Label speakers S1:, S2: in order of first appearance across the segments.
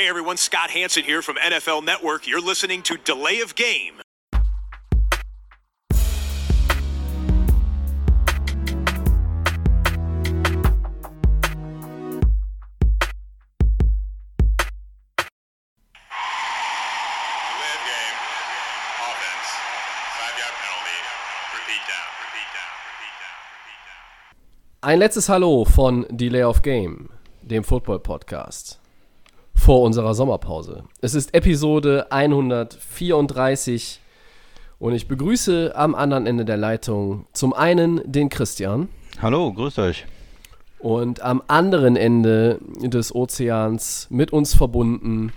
S1: Hey everyone, Scott Hanson here from NFL Network. You're listening to Delay of Game.
S2: Delay of game. Offense. Five yard penalty. Repeat down. Repeat down. Repeat down. Repeat down.
S3: Ein letztes Hallo von Delay of Game, dem Football Podcast. Vor unserer Sommerpause. Es ist Episode 134 und ich begrüße am anderen Ende der Leitung zum einen den Christian
S4: Hallo, grüßt euch.
S3: und am anderen Ende des Ozeans mit uns verbunden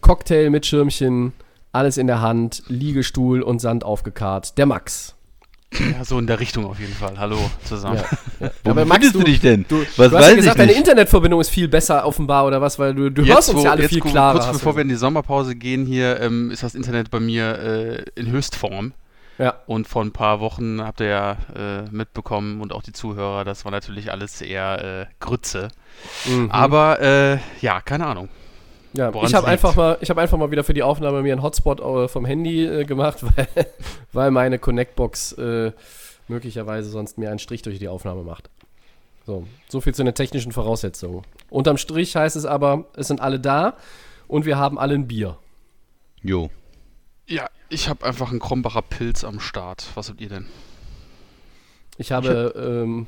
S3: Cocktail mit Schirmchen, alles in der Hand, Liegestuhl und Sand aufgekarrt, der Max.
S5: Ja, so in der Richtung auf jeden Fall. Hallo zusammen.
S3: Ja, ja.
S4: Wo befindest du dich denn?
S3: Du,
S4: Was
S3: du hast
S4: weiß
S3: ja gesagt, deine. Internetverbindung ist viel besser offenbar oder was, weil du, du hörst uns ja alle
S5: jetzt
S3: viel klarer.
S5: Kurz bevor wir in die Sommerpause gehen hier, ähm, ist das Internet bei mir äh, in Höchstform.
S3: ja.
S5: Und vor ein paar Wochen habt ihr ja äh, mitbekommen und auch die Zuhörer, das war natürlich alles eher äh, Grütze.
S3: Mhm.
S5: Aber äh, ja, keine Ahnung.
S3: Ja.
S5: woran
S3: Ich habe einfach mal, ich habe einfach mal wieder für die Aufnahme mir einen Hotspot äh, vom Handy äh, gemacht, weil, weil meine Connectbox äh, möglicherweise sonst mir einen Strich durch die Aufnahme macht. So, so viel zu den technischen Voraussetzungen. Unterm Strich heißt es aber, es sind alle da und wir haben alle ein Bier.
S4: Jo.
S5: Ja, ich habe einfach einen Krombacher Pilz am Start. Was habt ihr denn?
S3: Ich habe, ähm,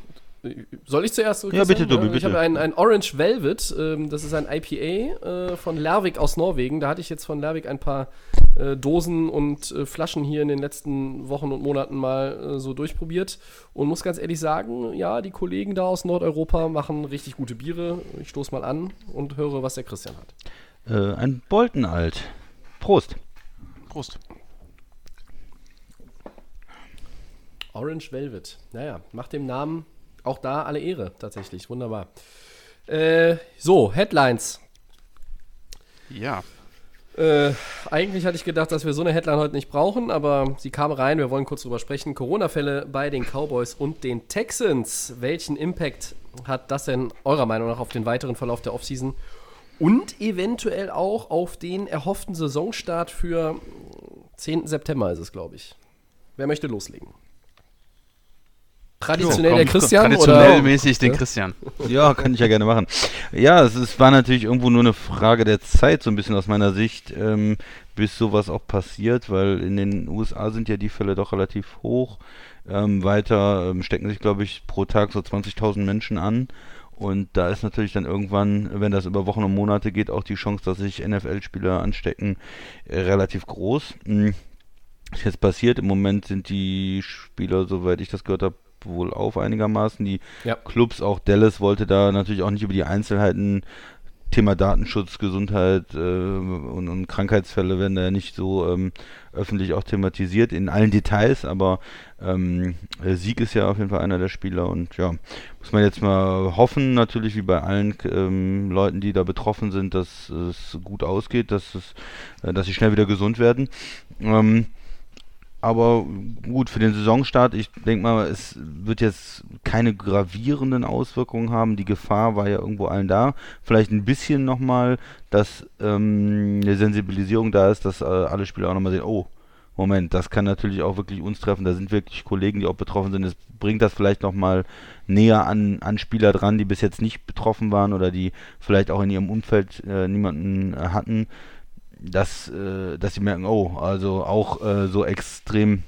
S3: soll ich zuerst?
S4: Ja,
S3: Christian?
S4: bitte, Tobi,
S3: Ich
S4: bitte.
S3: habe ein, ein Orange Velvet, ähm, das ist ein IPA äh, von Lervik aus Norwegen. Da hatte ich jetzt von Lervik ein paar äh, Dosen und äh, Flaschen hier in den letzten Wochen und Monaten mal äh, so durchprobiert und muss ganz ehrlich sagen, ja, die Kollegen da aus Nordeuropa machen richtig gute Biere. Ich stoße mal an und höre, was der Christian hat.
S4: Äh, ein Boltenalt. Prost.
S5: Prost.
S3: Orange Velvet. Naja, macht dem Namen auch da alle Ehre, tatsächlich. Wunderbar. Äh, so, Headlines.
S5: Ja,
S3: Äh, eigentlich hatte ich gedacht, dass wir so eine Headline heute nicht brauchen, aber sie kam rein. Wir wollen kurz drüber sprechen. Corona-Fälle bei den Cowboys und den Texans. Welchen Impact hat das denn eurer Meinung nach auf den weiteren Verlauf der Offseason und eventuell auch auf den erhofften Saisonstart für 10. September ist es, glaube ich. Wer möchte loslegen? Traditionell
S5: komm,
S3: der Christian
S5: traditionell
S3: oder?
S5: mäßig den
S3: Ja.
S5: Christian.
S4: Ja, kann ich ja gerne machen. Ja, es, ist, war natürlich irgendwo nur eine Frage der Zeit, so ein bisschen aus meiner Sicht, ähm, bis sowas auch passiert, weil in den USA sind ja die Fälle doch relativ hoch. Ähm, weiter ähm, stecken sich, glaube ich, pro Tag so 20.000 Menschen an. Und da ist natürlich dann irgendwann, wenn das über Wochen und Monate geht, auch die Chance, dass sich NFL-Spieler anstecken, äh, relativ groß. Hm. Was jetzt passiert, im Moment sind die Spieler, soweit ich das gehört habe, wohl auf einigermaßen. Die
S3: Ja.
S4: Clubs, auch Dallas wollte da natürlich auch nicht über die Einzelheiten, Thema Datenschutz, Gesundheit äh, und, und Krankheitsfälle werden da ja nicht so ähm, öffentlich auch thematisiert in allen Details, aber ähm, äh, Sieg ist ja auf jeden Fall einer der Spieler und ja, muss man jetzt mal hoffen, natürlich wie bei allen ähm, Leuten, die da betroffen sind, dass es gut ausgeht, dass es, äh, dass sie schnell wieder gesund werden. Ähm, aber gut, für den Saisonstart, ich denke mal, es wird jetzt keine gravierenden Auswirkungen haben. Die Gefahr war ja irgendwo allen da. Vielleicht ein bisschen nochmal, dass ähm, eine Sensibilisierung da ist, dass äh, alle Spieler auch nochmal sehen, oh, Moment, das kann natürlich auch wirklich uns treffen. Da sind wirklich Kollegen, die auch betroffen sind. Es bringt das vielleicht nochmal näher an, an Spieler dran, die bis jetzt nicht betroffen waren oder die vielleicht auch in ihrem Umfeld äh, niemanden äh, hatten dass, äh, dass sie merken, oh, also auch äh, so extrem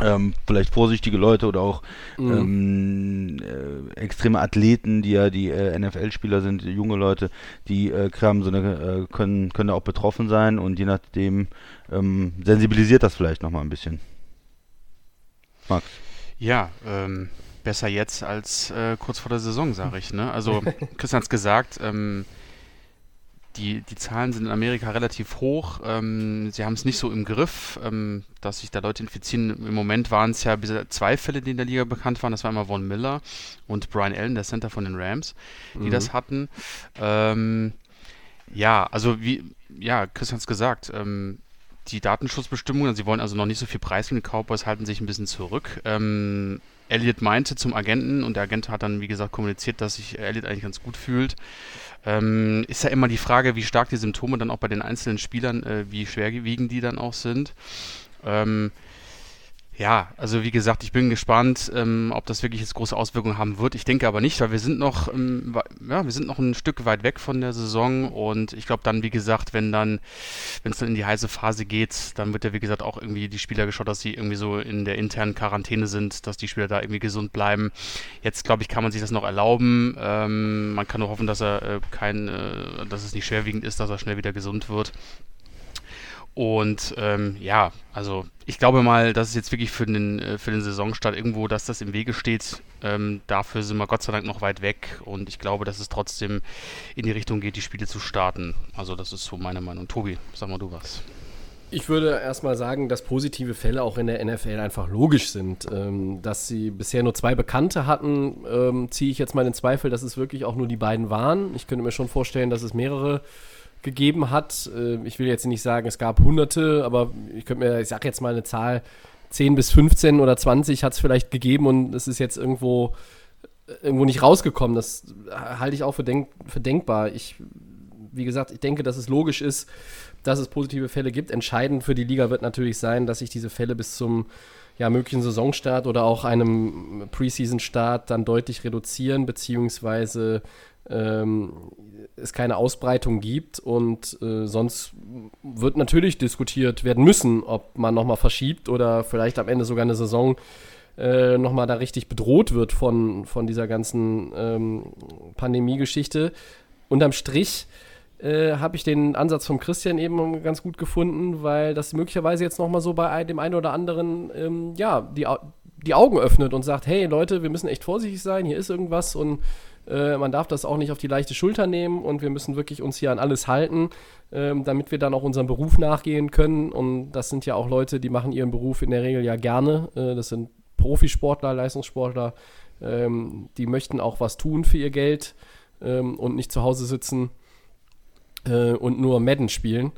S4: ähm, vielleicht vorsichtige Leute oder auch ähm, äh, extreme Athleten, die ja die äh, NFL-Spieler sind, junge Leute, die äh, haben so eine, äh, können, können da auch betroffen sein und je nachdem ähm, sensibilisiert das vielleicht nochmal ein bisschen. Max.
S5: Ja, ähm, besser jetzt als äh, kurz vor der Saison, sage ich. Ne? Also, Christian hat es gesagt, ähm, die, die Zahlen sind in Amerika relativ hoch. Ähm, sie haben es nicht so im Griff, ähm, dass sich da Leute infizieren. Im Moment waren es ja bisher zwei Fälle, die in der Liga bekannt waren. Das war einmal Von Miller und Brian Allen, der Center von den Rams, die das hatten. Ähm, ja, also wie, ja, Christian hat es gesagt, ähm, die Datenschutzbestimmungen. Sie wollen also noch nicht so viel preisgeben. Die Cowboys halten sich ein bisschen zurück. Ähm, Elliot meinte zum Agenten und der Agent hat dann, wie gesagt, kommuniziert, dass sich Elliot eigentlich ganz gut fühlt. Ähm, ist ja immer die Frage, wie stark die Symptome dann auch bei den einzelnen Spielern, äh, wie schwerwiegend die dann auch sind. Ähm, ja, also wie gesagt, ich bin gespannt, ähm, ob das wirklich jetzt große Auswirkungen haben wird. Ich denke aber nicht, weil wir sind noch, ähm, ja, wir sind noch ein Stück weit weg von der Saison und ich glaube dann, wie gesagt, wenn dann, wenn es dann in die heiße Phase geht, dann wird ja wie gesagt auch irgendwie die Spieler geschaut, dass sie irgendwie so in der internen Quarantäne sind, dass die Spieler da irgendwie gesund bleiben. Jetzt glaube ich, kann man sich das noch erlauben. Ähm, man kann nur hoffen, dass er äh, kein, äh, dass es nicht schwerwiegend ist, dass er schnell wieder gesund wird. Und ähm, ja, also ich glaube mal, dass es jetzt wirklich für den, äh, für den Saisonstart irgendwo, dass das im Wege steht. Ähm, dafür sind wir Gott sei Dank noch weit weg und ich glaube, dass es trotzdem in die Richtung geht, die Spiele zu starten. Also das ist so meine Meinung. Tobi, sag mal du was.
S3: Ich würde erstmal sagen, dass positive Fälle auch in der NFL einfach logisch sind. Ähm, dass sie bisher nur zwei Bekannte hatten, ähm, ziehe ich jetzt mal in Zweifel, dass es wirklich auch nur die beiden waren. Ich könnte mir schon vorstellen, dass es mehrere gegeben hat. Äh, ich will jetzt nicht sagen, es gab hunderte, aber ich könnte mir, ich sage jetzt mal eine Zahl, 10 bis 15 oder 20 hat es vielleicht gegeben und es ist jetzt irgendwo, irgendwo nicht rausgekommen. Das halte ich auch für, denk, für denkbar. Ich, wie gesagt, ich denke, dass es logisch ist, dass es positive Fälle gibt. Entscheidend für die Liga wird natürlich sein, dass sich diese Fälle bis zum ja, möglichen Saisonstart oder auch einem Preseason-Start dann deutlich reduzieren, beziehungsweise ähm, es keine Ausbreitung gibt und äh, sonst wird natürlich diskutiert werden müssen, ob man nochmal verschiebt oder vielleicht am Ende sogar eine Saison äh, nochmal da richtig bedroht wird von, von dieser ganzen ähm, Pandemie-Geschichte. Unterm Strich äh, habe ich den Ansatz von Christian eben ganz gut gefunden, weil das möglicherweise jetzt nochmal so bei dem einen oder anderen ähm, ja, die, die Augen öffnet und sagt, hey Leute, wir müssen echt vorsichtig sein, hier ist irgendwas und äh, man darf das auch nicht auf die leichte Schulter nehmen und wir müssen wirklich uns hier an alles halten, ähm, damit wir dann auch unserem Beruf nachgehen können. Und das sind ja auch Leute, die machen ihren Beruf in der Regel ja gerne. Äh, das sind Profisportler, Leistungssportler, ähm, die möchten auch was tun für ihr Geld ähm, und nicht zu Hause sitzen äh, und nur Madden spielen.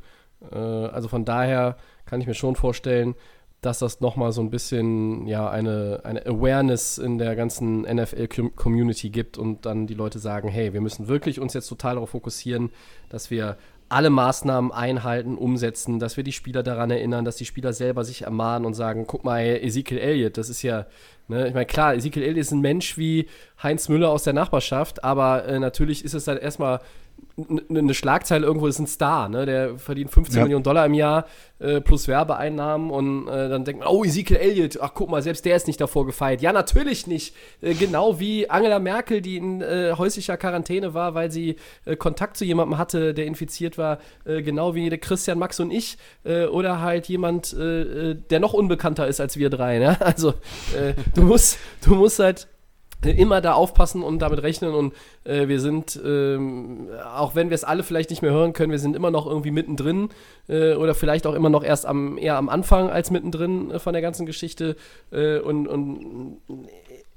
S3: Äh, also von daher kann ich mir schon vorstellen, dass das nochmal so ein bisschen ja eine, eine Awareness in der ganzen NFL-Community gibt und dann die Leute sagen, hey, wir müssen wirklich uns jetzt total darauf fokussieren, dass wir alle Maßnahmen einhalten, umsetzen, dass wir die Spieler daran erinnern, dass die Spieler selber sich ermahnen und sagen, guck mal, Ezekiel Elliott, das ist ja, ne, ich meine, klar, Ezekiel Elliott ist ein Mensch wie Heinz Müller aus der Nachbarschaft, aber äh, natürlich ist es dann erstmal eine Schlagzeile irgendwo ist ein Star, ne? Der verdient 15 ja. Millionen Dollar im Jahr äh, plus Werbeeinnahmen und äh, dann denkt man, oh, Ezekiel Elliott, ach guck mal, selbst der ist nicht davor gefeilt. Ja, natürlich nicht. Äh, genau wie Angela Merkel, die in äh, häuslicher Quarantäne war, weil sie äh, Kontakt zu jemandem hatte, der infiziert war, äh, genau wie der Christian, Max und ich oder halt jemand, der noch unbekannter ist als wir drei. Ne? Also du musst, du musst halt immer da aufpassen und damit rechnen und äh, wir sind, ähm, auch wenn wir es alle vielleicht nicht mehr hören können, wir sind immer noch irgendwie mittendrin äh, oder vielleicht auch immer noch erst am, eher am Anfang als mittendrin äh, von der ganzen Geschichte äh, und, und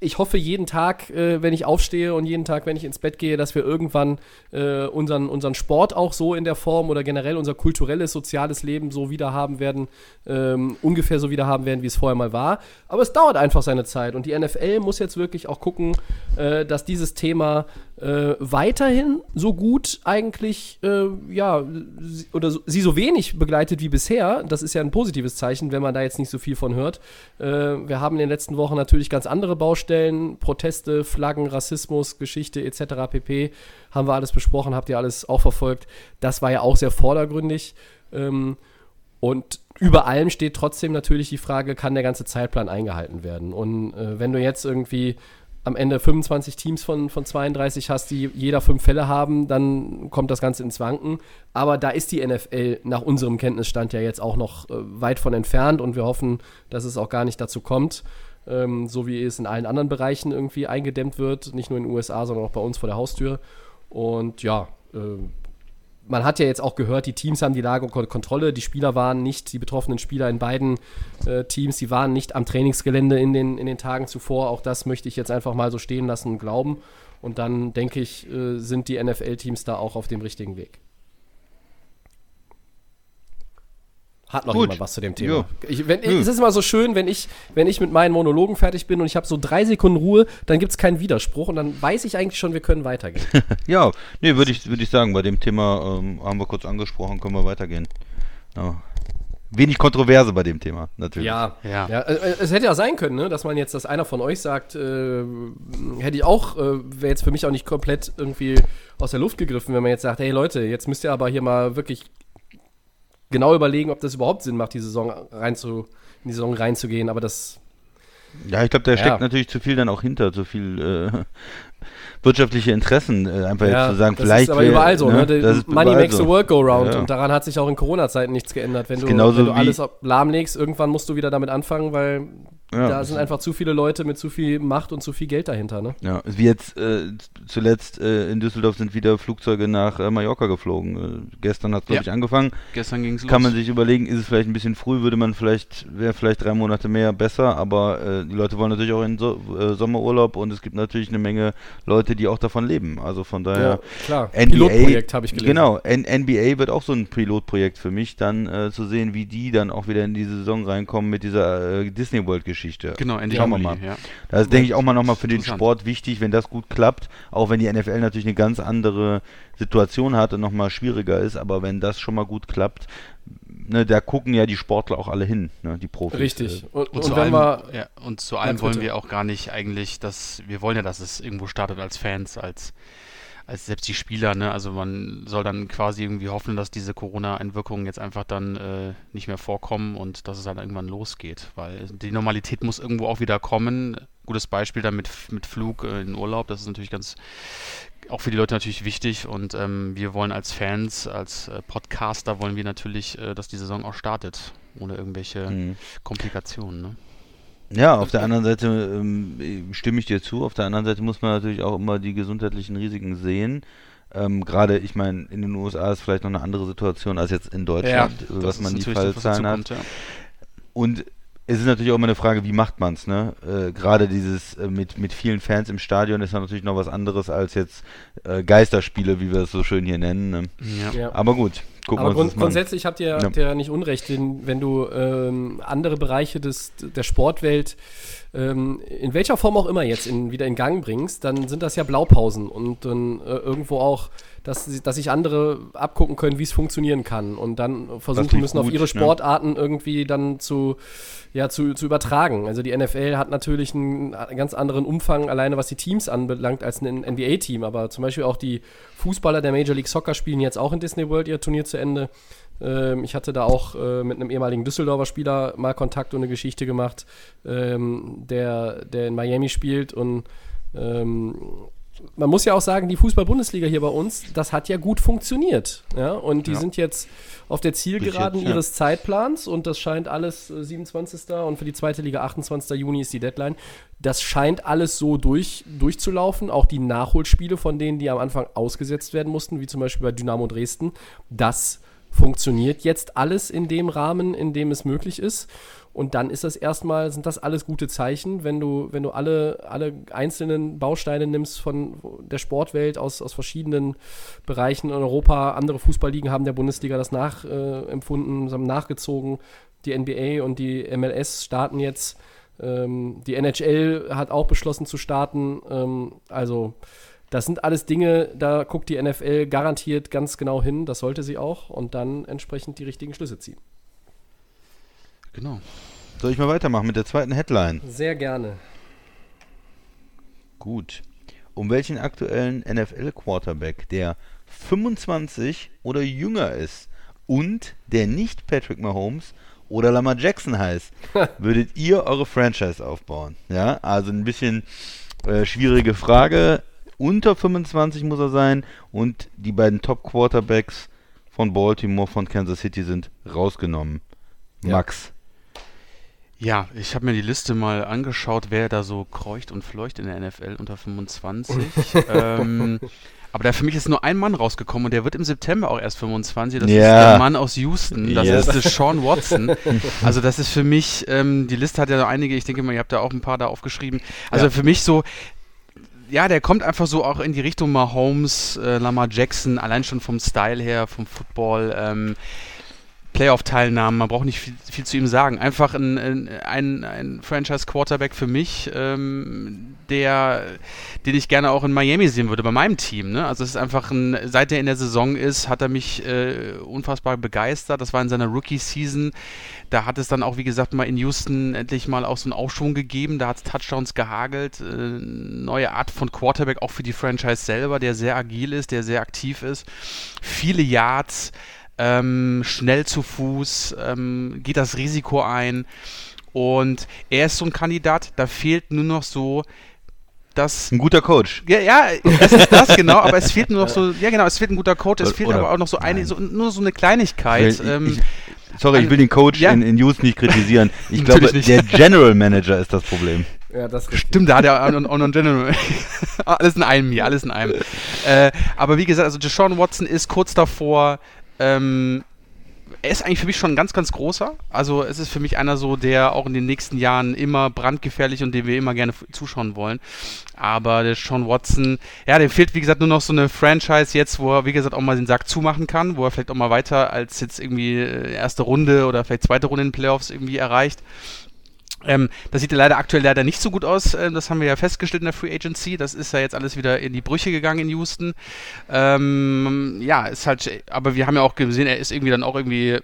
S3: ich hoffe jeden Tag, äh, wenn ich aufstehe und jeden Tag, wenn ich ins Bett gehe, dass wir irgendwann äh, unseren, unseren Sport auch so in der Form oder generell unser kulturelles, soziales Leben so wieder haben werden, ähm, ungefähr so wieder haben werden, wie es vorher mal war. Aber es dauert einfach seine Zeit und die NFL muss jetzt wirklich auch gucken, äh, dass dieses Thema äh, weiterhin so gut eigentlich, äh, ja, oder so, sie so wenig begleitet wie bisher. Das ist ja ein positives Zeichen, wenn man da jetzt nicht so viel von hört. Äh, wir haben in den letzten Wochen natürlich ganz andere Baustellen, Proteste, Flaggen, Rassismus, Geschichte etc. pp. Haben wir alles besprochen, habt ihr alles auch verfolgt. Das war ja auch sehr vordergründig. Ähm, und über allem steht trotzdem natürlich die Frage, kann der ganze Zeitplan eingehalten werden? Und äh, wenn du jetzt irgendwie am Ende 25 Teams von, von 32 hast, die jeder fünf Fälle haben, dann kommt das Ganze ins Wanken. Aber da ist die NFL nach unserem Kenntnisstand ja jetzt auch noch äh, weit von entfernt und wir hoffen, dass es auch gar nicht dazu kommt, ähm, so wie es in allen anderen Bereichen irgendwie eingedämmt wird, nicht nur in den USA, sondern auch bei uns vor der Haustür. Und ja, äh, man hat ja jetzt auch gehört, die Teams haben die Lage unter Kontrolle. Die Spieler waren nicht, die betroffenen Spieler in beiden äh, Teams, die waren nicht am Trainingsgelände in den, in den Tagen zuvor. Auch das möchte ich jetzt einfach mal so stehen lassen und glauben. Und dann denke ich, äh, sind die NFL-Teams da auch auf dem richtigen Weg. Hat noch
S4: Gut.
S3: jemand was zu dem Thema?
S4: Ja.
S3: Ich, wenn,
S4: Nö.
S3: es ist immer so schön, wenn ich, wenn ich mit meinen Monologen fertig bin und ich habe so drei Sekunden Ruhe, dann gibt es keinen Widerspruch und dann weiß ich eigentlich schon, wir können weitergehen.
S4: Ja, nee, würde ich, würd ich sagen, bei dem Thema ähm, haben wir kurz angesprochen, können wir weitergehen. Ja. Wenig Kontroverse bei dem Thema, natürlich.
S3: Ja,
S5: Ja.
S3: ja. äh, es hätte ja sein können, ne, dass man jetzt, dass einer von euch sagt, äh, hätte ich auch, äh, wäre jetzt für mich auch nicht komplett irgendwie aus der Luft gegriffen, wenn man jetzt sagt, hey Leute, jetzt müsst ihr aber hier mal wirklich genau überlegen, ob das überhaupt Sinn macht, die Saison rein zu, in die Saison reinzugehen. Aber das,
S4: Ja, ich glaube, da
S3: Ja.
S4: steckt natürlich zu viel dann auch hinter, zu viel äh, wirtschaftliche Interessen, äh, einfach
S3: ja,
S4: jetzt zu sagen,
S3: das
S4: vielleicht.
S3: ist aber
S4: wär-
S3: überall so, ne?
S4: das ist
S3: Money makes
S4: so.
S3: the work go round.
S4: Ja.
S3: Und daran hat sich auch in Corona-Zeiten nichts geändert. Wenn du, wenn du alles lahmlegst, irgendwann musst du wieder damit anfangen, weil
S4: Ja,
S3: da sind einfach zu viele Leute mit zu viel Macht und zu viel Geld dahinter, ne?
S4: Ja, wie jetzt äh, zuletzt äh, in Düsseldorf sind wieder Flugzeuge nach äh, Mallorca geflogen. Äh, gestern hat es, glaube
S5: Ja.
S4: ich, angefangen.
S5: Gestern ging es los.
S4: Kann man sich überlegen, ist es vielleicht ein bisschen früh, würde man vielleicht, wäre vielleicht drei Monate mehr besser, aber äh, die Leute wollen natürlich auch in so, äh, Sommerurlaub und es gibt natürlich eine Menge Leute, die auch davon leben. Also von daher.
S3: klar.
S4: NBA,
S3: Pilotprojekt habe ich gelesen.
S4: Genau, N NBA wird auch so ein Pilotprojekt für mich, dann äh, zu sehen, wie die dann auch wieder in die Saison reinkommen mit dieser äh, Disney World Geschichte.
S5: Genau, Ende
S4: Schauen wir
S5: Juli,
S4: mal.
S5: ja.
S4: Das ist, denke ich, auch mal nochmal für den. Sport wichtig, wenn das gut klappt, auch wenn die NFL natürlich eine ganz andere Situation hat und nochmal schwieriger ist, aber wenn das schon mal gut klappt, ne, da gucken ja die Sportler auch alle hin, ne, die Profis.
S3: Richtig.
S4: Äh,
S3: Und,
S5: Und,
S3: und
S5: zu
S3: wenn
S5: allem,
S3: wir.
S5: ja, und zu allem
S3: Ja,
S5: wollen
S3: bitte.
S5: wir auch gar nicht eigentlich, dass wir wollen ja, dass es irgendwo startet als Fans, als als selbst die Spieler, ne? Also man soll dann quasi irgendwie hoffen, dass diese Corona-Einwirkungen jetzt einfach dann äh, nicht mehr vorkommen und dass es dann irgendwann losgeht, weil die Normalität muss irgendwo auch wieder kommen. Gutes Beispiel dann mit, mit Flug äh, in Urlaub, das ist natürlich ganz auch für die Leute natürlich wichtig und ähm, wir wollen als Fans, als äh, Podcaster wollen wir natürlich, äh, dass die Saison auch startet, ohne irgendwelche
S4: Mhm.
S5: Komplikationen. Ne?
S4: Ja, auf der anderen Seite ähm, stimme ich dir zu. Auf der anderen Seite muss man natürlich auch immer die gesundheitlichen Risiken sehen. Ähm, Gerade, ich meine, in den USA ist vielleicht noch eine andere Situation als jetzt in Deutschland,
S5: das
S4: was man die Fallzahlen hat. Und es ist natürlich auch immer eine Frage, wie macht man es, ne? Äh, Gerade dieses äh, mit, mit vielen Fans im Stadion ist ja natürlich noch was anderes als jetzt äh, Geisterspiele, wie wir es so schön hier nennen. Ne?
S5: ja. Ja.
S3: Ja.
S4: Aber gut, gucken
S3: Aber grund, grundsätzlich habt ihr,
S4: Ja.
S3: habt ihr ja nicht Unrecht, wenn du ähm, andere Bereiche des, der Sportwelt ähm, in welcher Form auch immer jetzt in, wieder in Gang bringst, dann sind das ja Blaupausen und dann äh, irgendwo auch, dass, dass sich andere abgucken können, wie es funktionieren kann und dann versuchen müssen, auf
S4: gut,
S3: ihre
S4: ne?
S3: Sportarten irgendwie dann zu, ja, zu, zu übertragen. Also die NFL hat natürlich einen ganz anderen Umfang, alleine was die Teams anbelangt, als ein NBA-Team, aber zum Beispiel auch die Fußballer der Major League Soccer spielen jetzt auch in Disney World ihr Turnier zu Ende. Ähm, ich hatte da auch äh, mit einem ehemaligen Düsseldorfer Spieler mal Kontakt und eine Geschichte gemacht, ähm, der, der in Miami spielt. Und ähm, man muss ja auch sagen, die Fußball-Bundesliga hier bei uns, das hat ja gut funktioniert. Ja? Und die
S5: Ja.
S3: sind jetzt auf der Zielgeraden
S4: jetzt, ja.
S3: ihres Zeitplans und das scheint alles äh, 27. und für die zweite Liga 28. Juni ist die Deadline. Das scheint alles so durch, durchzulaufen. Auch die Nachholspiele von denen, die am Anfang ausgesetzt werden mussten, wie zum Beispiel bei Dynamo Dresden, das funktioniert jetzt alles in dem Rahmen, in dem es möglich ist. Und dann ist das erstmal, sind das alles gute Zeichen, wenn du, wenn du alle, alle einzelnen Bausteine nimmst von der Sportwelt aus, aus verschiedenen Bereichen in Europa. Andere Fußballligen haben der Bundesliga das nachempfunden, äh, haben nachgezogen. Die NBA und die MLS starten jetzt. Ähm, die NHL hat auch beschlossen zu starten. Ähm, also das sind alles Dinge, da guckt die NFL garantiert ganz genau hin, das sollte sie auch, und dann entsprechend die richtigen Schlüsse ziehen.
S5: Genau.
S4: Soll ich mal weitermachen mit der zweiten Headline?
S3: Sehr gerne.
S4: Gut. Um welchen aktuellen NFL-Quarterback, der 25 oder jünger ist und der nicht Patrick Mahomes oder Lamar Jackson heißt, würdet ihr eure Franchise aufbauen? Ja, also ein bisschen äh, schwierige Frage. Unter 25 muss er sein und die beiden Top-Quarterbacks von Baltimore, von Kansas City sind rausgenommen. Max.
S5: Ja, ich habe mir die Liste mal angeschaut, wer da so kreucht und fleucht in der NFL unter 25. ähm, aber da für mich ist nur ein Mann rausgekommen und der wird im September auch erst 25. Das ist
S4: Ja.
S5: der Mann aus Houston. Das
S4: Yes.
S5: ist Sean Watson. Also das ist für mich, ähm, die Liste hat ja noch einige, ich denke mal, ihr habt da auch ein paar da aufgeschrieben. Also
S4: Ja.
S5: für mich so, ja, der kommt einfach so auch in die Richtung Mahomes, äh, Lamar Jackson, allein schon vom Style her, vom Football. Ähm, Playoff-Teilnahmen, man braucht nicht viel, viel, zu ihm sagen. Einfach ein, ein, ein Franchise-Quarterback für mich, ähm, der, den ich gerne auch in Miami sehen würde, bei meinem Team. Ne? Also es ist einfach ein, seit er in der Saison ist, hat er mich äh, unfassbar begeistert. Das war in seiner Rookie-Season. Da hat es dann auch, wie gesagt, mal in Houston endlich mal auch so einen Aufschwung gegeben. Da hat es Touchdowns gehagelt. Äh, neue Art von Quarterback, auch für die Franchise selber, der sehr agil ist, der sehr aktiv ist. Viele Yards, ähm, schnell zu Fuß, ähm, geht das Risiko ein. Und er ist so ein Kandidat, da fehlt nur noch so das.
S4: Ein guter Coach.
S5: Ja, ja, es ist das, genau, aber es fehlt nur noch so, ja genau, es fehlt ein guter Coach, es fehlt Oder, aber auch noch so eine, so, nur so eine Kleinigkeit.
S4: Ich, ähm, ich, sorry, ich will den Coach ja. in, in News nicht kritisieren. Ich glaube, der General Manager ist das Problem.
S5: Ja, das Stimmt, da hat er auch noch einen General. alles in einem hier, alles in einem. Äh, aber wie gesagt, also Deshaun Watson ist kurz davor, ähm, er ist eigentlich für mich schon ein ganz, ganz großer. Also es ist für mich einer so, der auch in den nächsten Jahren immer brandgefährlich und dem wir immer gerne zuschauen wollen. Aber der Sean Watson, ja, dem fehlt wie gesagt nur noch so eine Franchise jetzt, wo er wie gesagt auch mal den Sack zumachen kann, wo er vielleicht auch mal weiter als jetzt irgendwie äh, erste Runde oder vielleicht zweite Runde in den Playoffs irgendwie erreicht. Ähm, das sieht ja leider aktuell leider nicht so gut aus. Ähm, das haben wir ja festgestellt in der Free Agency. Das ist ja jetzt alles wieder in die Brüche gegangen in Houston. Ähm, ja, ist halt, aber wir haben ja auch gesehen, er ist irgendwie dann auch irgendwie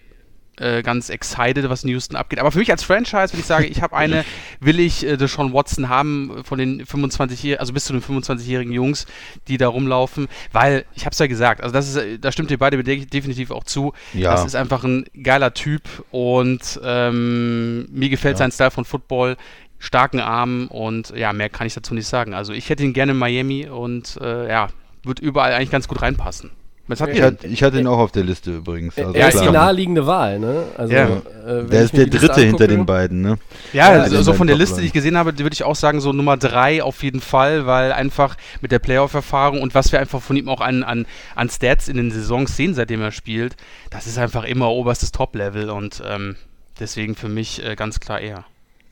S5: äh, ganz excited, was in Houston abgeht. Aber für mich als Franchise, wenn ich sage, ich habe eine, will ich äh, Deshaun Watson haben von den 25 also bis zu den 25-jährigen Jungs, die da rumlaufen, weil ich habe es ja gesagt, also das ist, da stimmt ihr beide definitiv auch zu. Ja. Das ist einfach ein geiler Typ und ähm, mir gefällt ja. sein Style von Football starken Arm und ja, mehr kann ich dazu nicht sagen. Also ich hätte ihn gerne in Miami und äh, ja, wird überall eigentlich ganz gut reinpassen.
S4: Ich, hatte, ich hatte ihn auch auf der Liste übrigens.
S3: Also er ist die naheliegende Wahl, ne?
S4: Also, ja. äh, der ist der dritte hinter den beiden, ne?
S5: Ja, ja also, also von der Liste, die ich gesehen habe, würde ich auch sagen, so Nummer drei auf jeden Fall, weil einfach mit der Playoff-Erfahrung und was wir einfach von ihm auch an, an, an Stats in den Saisons sehen, seitdem er spielt, das ist einfach immer oberstes Top-Level und ähm, deswegen für mich äh, ganz klar er.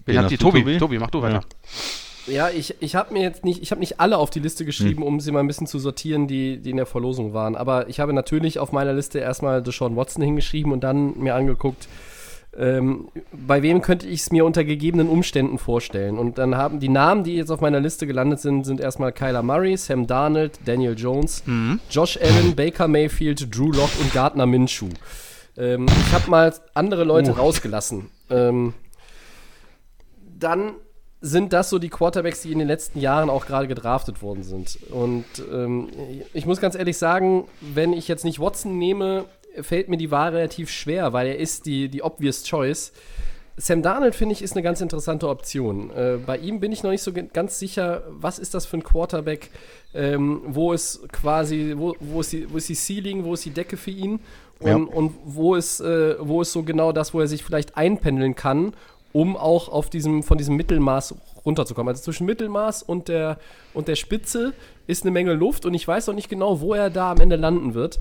S5: Wen habt ihr? Tobi, Tobi, Tobi, mach du weiter. Ja.
S3: Ja, ich, ich habe mir jetzt nicht, ich habe nicht alle auf die Liste geschrieben, hm. um sie mal ein bisschen zu sortieren, die, die in der Verlosung waren. Aber ich habe natürlich auf meiner Liste erstmal Deshaun Watson hingeschrieben und dann mir angeguckt, ähm, bei wem könnte ich es mir unter gegebenen Umständen vorstellen. Und dann haben die Namen, die jetzt auf meiner Liste gelandet sind, sind erstmal Kyler Murray, Sam Darnold, Daniel Jones, mhm. Josh Allen, Baker Mayfield, Drew Locke und Gardner Minshew. Ähm, ich habe mal andere Leute uh. rausgelassen. Ähm, dann sind das so die Quarterbacks, die in den letzten Jahren auch gerade gedraftet worden sind. Und ähm, ich muss ganz ehrlich sagen, wenn ich jetzt nicht Watson nehme, fällt mir die Wahl relativ schwer, weil er ist die, die obvious choice. Sam Darnold, finde ich, ist eine ganz interessante Option. Äh, bei ihm bin ich noch nicht so ganz sicher, was ist das für ein Quarterback, ähm, wo ist quasi, wo, wo, ist die, wo ist die Ceiling, wo ist die Decke für ihn und, ja. und wo, ist, äh, wo ist so genau das, wo er sich vielleicht einpendeln kann um auch auf diesem, von diesem Mittelmaß runterzukommen. Also zwischen Mittelmaß und der, und der Spitze ist eine Menge Luft und ich weiß noch nicht genau, wo er da am Ende landen wird,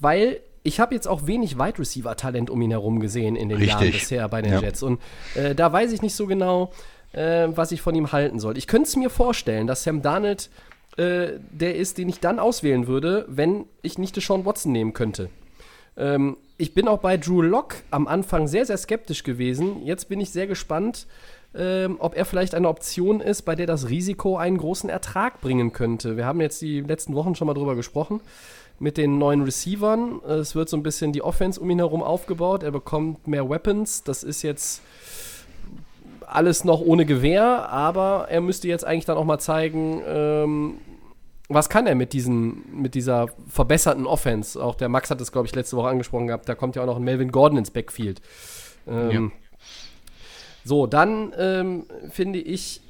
S3: weil ich habe jetzt auch wenig Wide Receiver Talent um ihn herum gesehen in den Richtig. Jahren bisher bei den ja. Jets und äh, da weiß ich nicht so genau, äh, was ich von ihm halten soll. Ich könnte es mir vorstellen, dass Sam Darnold äh, der ist, den ich dann auswählen würde, wenn ich nicht Deshaun Watson nehmen könnte. Ähm, ich bin auch bei Drew Lock am Anfang sehr, sehr skeptisch gewesen. Jetzt bin ich sehr gespannt, ähm, ob er vielleicht eine Option ist, bei der das Risiko einen großen Ertrag bringen könnte. Wir haben jetzt die letzten Wochen schon mal drüber gesprochen mit den neuen Receivern. Es wird so ein bisschen die Offense um ihn herum aufgebaut. Er bekommt mehr Weapons. Das ist jetzt alles noch ohne Gewehr, aber er müsste jetzt eigentlich dann auch mal zeigen, ähm, was kann er mit, diesen, mit dieser verbesserten Offense? Auch der Max hat es, glaube ich, letzte Woche angesprochen gehabt. Da kommt ja auch noch ein Melvin Gordon ins Backfield. Ähm, ja. So, dann ähm, finde ich,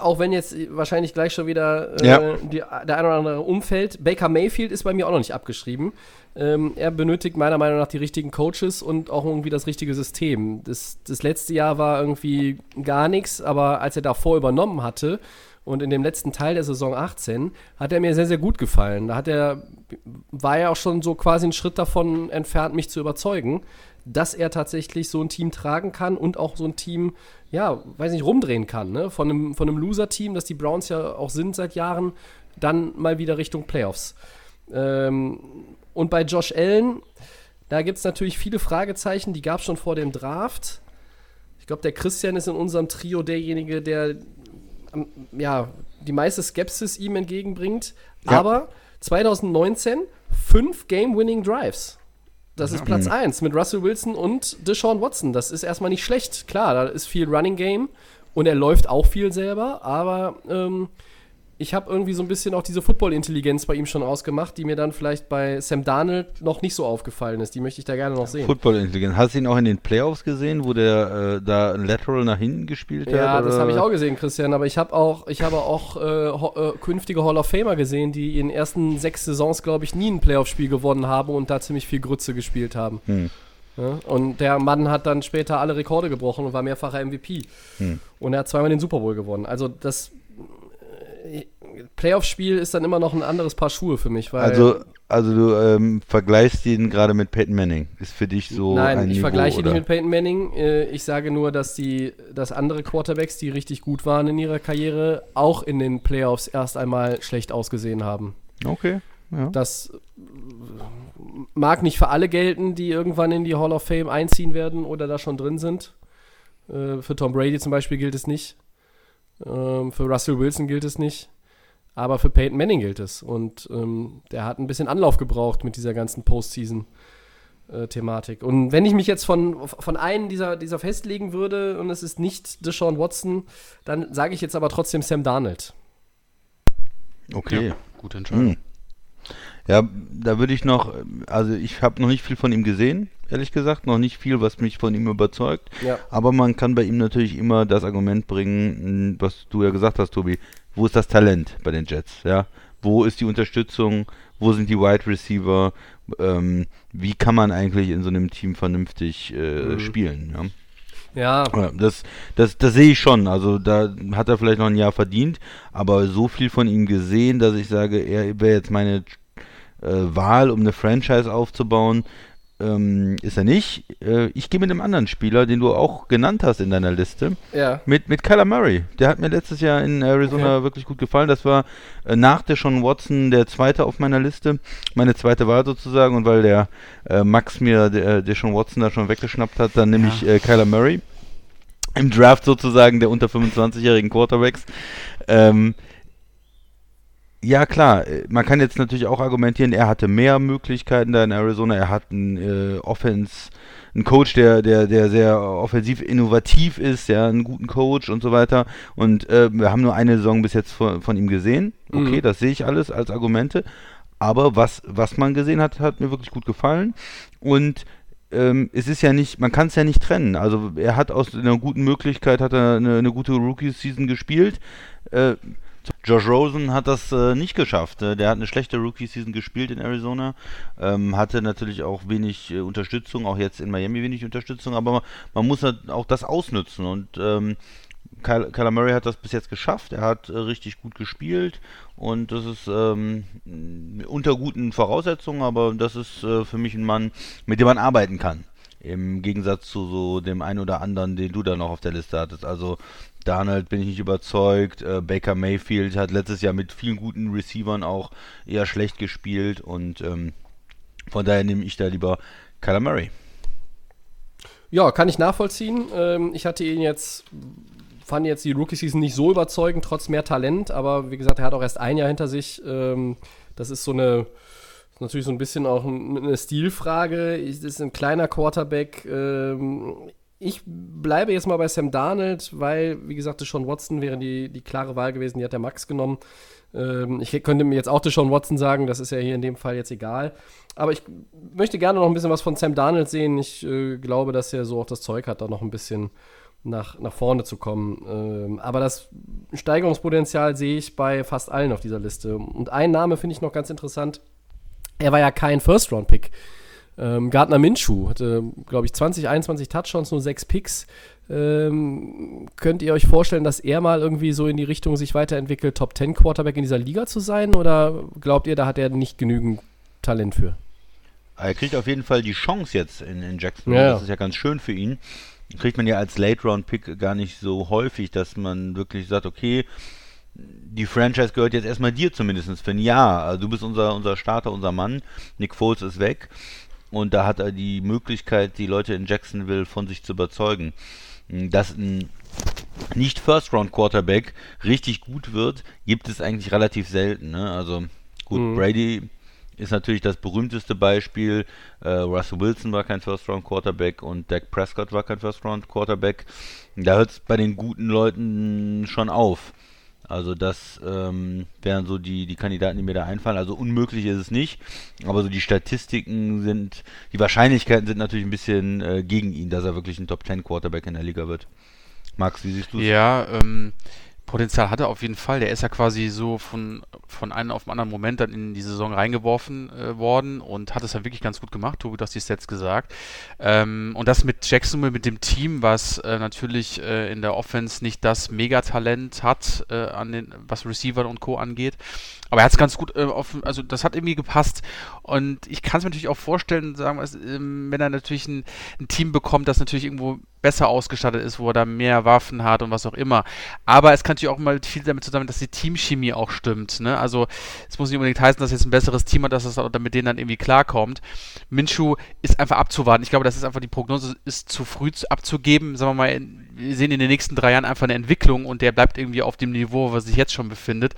S3: auch wenn jetzt wahrscheinlich gleich schon wieder äh, ja. die, der ein oder andere umfällt, Baker Mayfield ist bei mir auch noch nicht abgeschrieben. Ähm, er benötigt meiner Meinung nach die richtigen Coaches und auch irgendwie das richtige System. Das, das letzte Jahr war irgendwie gar nichts, aber als er davor übernommen hatte, und in dem letzten Teil der Saison 18 hat er mir sehr, sehr gut gefallen. Da hat er, war er auch schon so quasi einen Schritt davon entfernt, mich zu überzeugen, dass er tatsächlich so ein Team tragen kann und auch so ein Team, ja, weiß nicht, rumdrehen kann. Ne? Von einem, von einem Loser-Team, das die Browns ja auch sind seit Jahren, dann mal wieder Richtung Playoffs. Ähm, und bei Josh Allen, Da gibt es natürlich viele Fragezeichen, die gab es schon vor dem Draft. Ich glaube, der Christian ist in unserem Trio derjenige, der ja, die meiste Skepsis ihm entgegenbringt.
S4: Ja.
S3: Aber 2019 fünf Game-Winning Drives. Das ist Platz 1 mit Russell Wilson und Deshaun Watson. Das ist erstmal nicht schlecht. Klar, da ist viel Running Game und er läuft auch viel selber, aber ähm, ich habe irgendwie so ein bisschen auch diese Football-Intelligenz bei ihm schon ausgemacht, die mir dann vielleicht bei Sam Darnold noch nicht so aufgefallen ist. Die möchte ich da gerne noch sehen.
S4: Football-Intelligenz. Hast du ihn auch in den Playoffs gesehen, wo der äh, da ein Lateral nach hinten gespielt hat?
S3: Ja, das habe ich auch gesehen, Christian. Aber ich habe auch, ich habe auch äh, äh, künftige Hall of Famer gesehen, die in den ersten sechs Saisons, glaube ich, nie ein Playoff-Spiel gewonnen haben und da ziemlich viel Grütze gespielt haben.
S4: Hm.
S3: Ja, und der Mann hat dann später alle Rekorde gebrochen und war mehrfacher MVP.
S4: Hm.
S3: Und er hat zweimal den Super Bowl gewonnen. Also das Playoff-Spiel ist dann immer noch ein anderes Paar Schuhe für mich. Weil
S4: Also, also du ähm, vergleichst ihn gerade mit Peyton Manning. Ist für dich so
S3: Nein,
S4: ein
S3: ich
S4: Niveau,
S3: vergleiche ihn
S4: oder?
S3: nicht mit Peyton Manning. Äh, Ich sage nur, dass die, dass andere Quarterbacks, die richtig gut waren in ihrer Karriere, auch in den Playoffs erst einmal schlecht ausgesehen haben.
S4: Okay. Ja.
S3: Das äh, mag nicht für alle gelten, die irgendwann in die Hall of Fame einziehen werden oder da schon drin sind. Äh, Für Tom Brady zum Beispiel gilt es nicht. Ähm, Für Russell Wilson gilt es nicht. Aber für Peyton Manning gilt es. Und ähm, der hat ein bisschen Anlauf gebraucht mit dieser ganzen Postseason-Thematik. Und wenn ich mich jetzt von, von einem dieser, dieser festlegen würde und es ist nicht Deshaun Watson, dann sage ich jetzt aber trotzdem Sam Darnold.
S4: Okay.
S5: Ja, gute Entscheidung.
S4: Hm. Ja, da würde ich noch, also ich habe noch nicht viel von ihm gesehen, ehrlich gesagt, noch nicht viel, was mich von ihm überzeugt.
S3: Ja.
S4: Aber man kann bei ihm natürlich immer das Argument bringen, mh, was du ja gesagt hast, Tobi. Wo ist das Talent bei den Jets? Ja, wo ist die Unterstützung? Wo sind die Wide Receiver? Ähm, wie kann man eigentlich in so einem Team vernünftig äh, spielen? Ja?
S3: Ja,
S4: Ja, das, das, das sehe ich schon. Also da hat er vielleicht noch ein Jahr verdient, aber so viel von ihm gesehen, dass ich sage, er wäre jetzt meine äh, Wahl, um eine Franchise aufzubauen, ähm, ist er nicht. Äh, ich gehe mit einem anderen Spieler, den du auch genannt hast in deiner Liste,
S3: ja.
S4: mit, mit Kyler Murray. Der hat mir letztes Jahr in Arizona wirklich gut gefallen. Das war äh, nach der Sean Watson der zweite auf meiner Liste, meine zweite Wahl sozusagen. Und weil der äh, Max mir der, der Sean Watson da schon weggeschnappt hat, dann nehme ich äh, Kyler Murray. Im Draft sozusagen der unter 25-jährigen Quarterbacks. Ähm, ja, klar, äh, man kann jetzt natürlich auch argumentieren, er hatte mehr Möglichkeiten da in Arizona, er hat einen äh, Offense, einen Coach, der, der, der sehr offensiv innovativ ist, ja, einen guten Coach und so weiter. Und äh, wir haben nur eine Saison bis jetzt von, von ihm gesehen. Okay,
S3: Mhm.
S4: das sehe ich alles als Argumente. Aber was, was man gesehen hat, hat mir wirklich gut gefallen. Und ähm, es ist ja nicht, man kann es ja nicht trennen. Also er hat aus einer guten Möglichkeit, hat er eine, eine gute Rookie-Season gespielt. Äh, Josh Rosen hat das äh, nicht geschafft. Äh, der hat eine schlechte Rookie-Season gespielt in Arizona. Ähm, hatte natürlich auch wenig äh, Unterstützung, auch jetzt in Miami wenig Unterstützung, aber man, man muss halt auch das ausnutzen. Und ähm, Kyle, Kyler Murray hat das bis jetzt geschafft. Er hat äh, richtig gut gespielt und das ist ähm, unter guten Voraussetzungen, aber das ist äh, für mich ein Mann, mit dem man arbeiten kann. Im Gegensatz zu so dem einen oder anderen, den du da noch auf der Liste hattest. Also Darnold bin ich nicht überzeugt. Äh, Baker Mayfield hat letztes Jahr mit vielen guten Receivern auch eher schlecht gespielt und ähm, von daher nehme ich da lieber Kyler Murray.
S3: Ja, kann ich nachvollziehen. Ähm, ich hatte ihn jetzt, fand jetzt die Rookie-Season nicht so überzeugend, trotz mehr Talent, aber wie gesagt, er hat auch erst ein Jahr hinter sich. Ähm, das ist so eine, ist natürlich so ein bisschen auch ein, eine Stilfrage. Ist ein kleiner Quarterback. Ähm, ich bleibe jetzt mal bei Sam Darnold, weil, wie gesagt, Deshaun Watson wäre die, die klare Wahl gewesen, die hat der Max genommen. Ähm, ich könnte mir jetzt auch Deshaun Watson sagen, das ist ja hier in dem Fall jetzt egal. Aber ich möchte gerne noch ein bisschen was von Sam Darnold sehen. Ich äh, glaube, dass er so auch das Zeug hat, da noch ein bisschen nach, nach vorne zu kommen. Ähm, aber das Steigerungspotenzial sehe ich bei fast allen auf dieser Liste. Und ein Name finde ich noch ganz interessant. Er war ja kein First-Round-Pick. Ähm, Gardner Minshew hatte, glaube ich, 20, 21 Touchdowns, nur 6 Picks. Ähm, könnt ihr euch vorstellen, dass er mal irgendwie so in die Richtung sich weiterentwickelt, Top 10 Quarterback in dieser Liga zu sein? Oder glaubt ihr, da hat er nicht genügend Talent für?
S4: Er kriegt auf jeden Fall die Chance jetzt in, in Jacksonville.
S3: Ja.
S4: Das ist ja ganz schön für ihn. Kriegt man ja als Late-Round-Pick gar nicht so häufig, dass man wirklich sagt, okay, die Franchise gehört jetzt erstmal dir zumindest für ein Jahr. Also du bist unser, unser Starter, unser Mann. Nick Foles ist weg. und da hat er die Möglichkeit, die Leute in Jacksonville von sich zu überzeugen. Dass ein nicht First-Round-Quarterback richtig gut wird, gibt es eigentlich relativ selten. Ne? Also gut, mhm. Brady ist natürlich das berühmteste Beispiel. Äh, Russell Wilson war kein First-Round-Quarterback und Dak Prescott war kein First-Round-Quarterback. Da hört es bei den guten Leuten schon auf. Also das ähm, wären so die, die Kandidaten, die mir da einfallen. Also unmöglich ist es nicht, aber so die Statistiken sind, die Wahrscheinlichkeiten sind natürlich ein bisschen äh, gegen ihn, dass er wirklich ein Top-10 Quarterback in der Liga wird. Max, wie siehst du es?
S5: Ja, ähm, Potenzial hat er auf jeden Fall. Der ist ja quasi so von, von einem auf den anderen Moment dann in die Saison reingeworfen äh, worden und hat es dann wirklich ganz gut gemacht. Tobi, du hast die Sets gesagt. Ähm, und das mit Jacksonville, mit dem Team, was äh, natürlich äh, in der Offense nicht das Megatalent hat, äh, an den, was Receiver und Co. angeht. Aber er hat es ganz gut offen, äh, also das hat irgendwie gepasst. Und ich kann es mir natürlich auch vorstellen, sagen wir, ähm, wenn er natürlich ein, ein Team bekommt, das natürlich irgendwo besser ausgestattet ist, wo er da mehr Waffen hat und was auch immer. Aber es kann natürlich auch mal viel damit zusammen, dass die Teamchemie auch stimmt. Ne? Also es muss nicht unbedingt heißen, dass jetzt ein besseres Team hat, dass es mit denen dann irgendwie klarkommt. Minshu ist einfach abzuwarten. Ich glaube, das ist einfach die Prognose, ist zu früh abzugeben. Sagen wir mal, wir sehen in den nächsten drei Jahren einfach eine Entwicklung und der bleibt irgendwie auf dem Niveau, er sich jetzt schon befindet.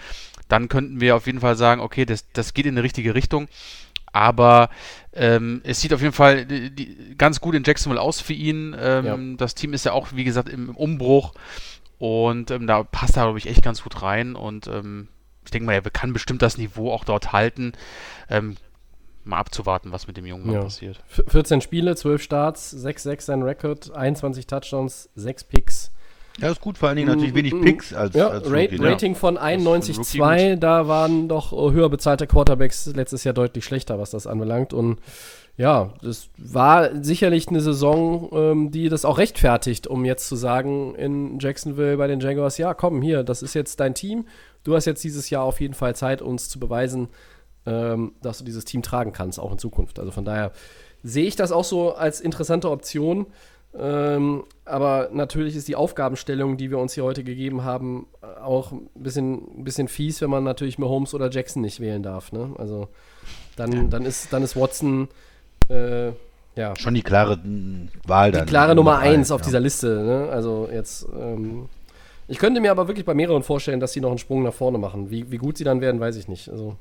S5: Dann könnten wir auf jeden Fall sagen, okay, das, das geht in die richtige Richtung. Aber ähm, es sieht auf jeden Fall die, die, ganz gut in Jacksonville aus für ihn. Ähm, ja. Das Team ist ja auch, wie gesagt, im, im Umbruch. Und ähm, da passt er, glaube ich, echt ganz gut rein. Und ähm, ich denke mal, er kann bestimmt das Niveau auch dort halten. Ähm, mal abzuwarten, was mit dem Jungen ja. passiert.
S3: 14 Spiele, 12 Starts, 6-6 sein Rekord, 21 Touchdowns, 6 Picks.
S4: Ja, ist gut, vor allen Dingen natürlich wenig mm, mm, Picks als,
S3: ja, als Rate, Rating von 91,2, da waren doch höher bezahlte Quarterbacks letztes Jahr deutlich schlechter, was das anbelangt. Und ja, das war sicherlich eine Saison, ähm, die das auch rechtfertigt, um jetzt zu sagen in Jacksonville bei den Jaguars, ja, komm, hier, das ist jetzt dein Team. Du hast jetzt dieses Jahr auf jeden Fall Zeit, uns zu beweisen, ähm, dass du dieses Team tragen kannst, auch in Zukunft. Also von daher sehe ich das auch so als interessante Option. Ähm, aber natürlich ist die Aufgabenstellung, die wir uns hier heute gegeben haben, auch ein bisschen, ein bisschen fies, wenn man natürlich Mahomes oder Jackson nicht wählen darf. Ne? Also dann, dann, ist, dann ist Watson äh, ja.
S4: schon die klare Wahl
S3: dann. Die klare Nummer eins auf ja. dieser Liste. Ne? Also jetzt. Ähm, ich könnte mir aber wirklich bei mehreren vorstellen, dass sie noch einen Sprung nach vorne machen. Wie, wie gut sie dann werden, weiß ich nicht. Also ja,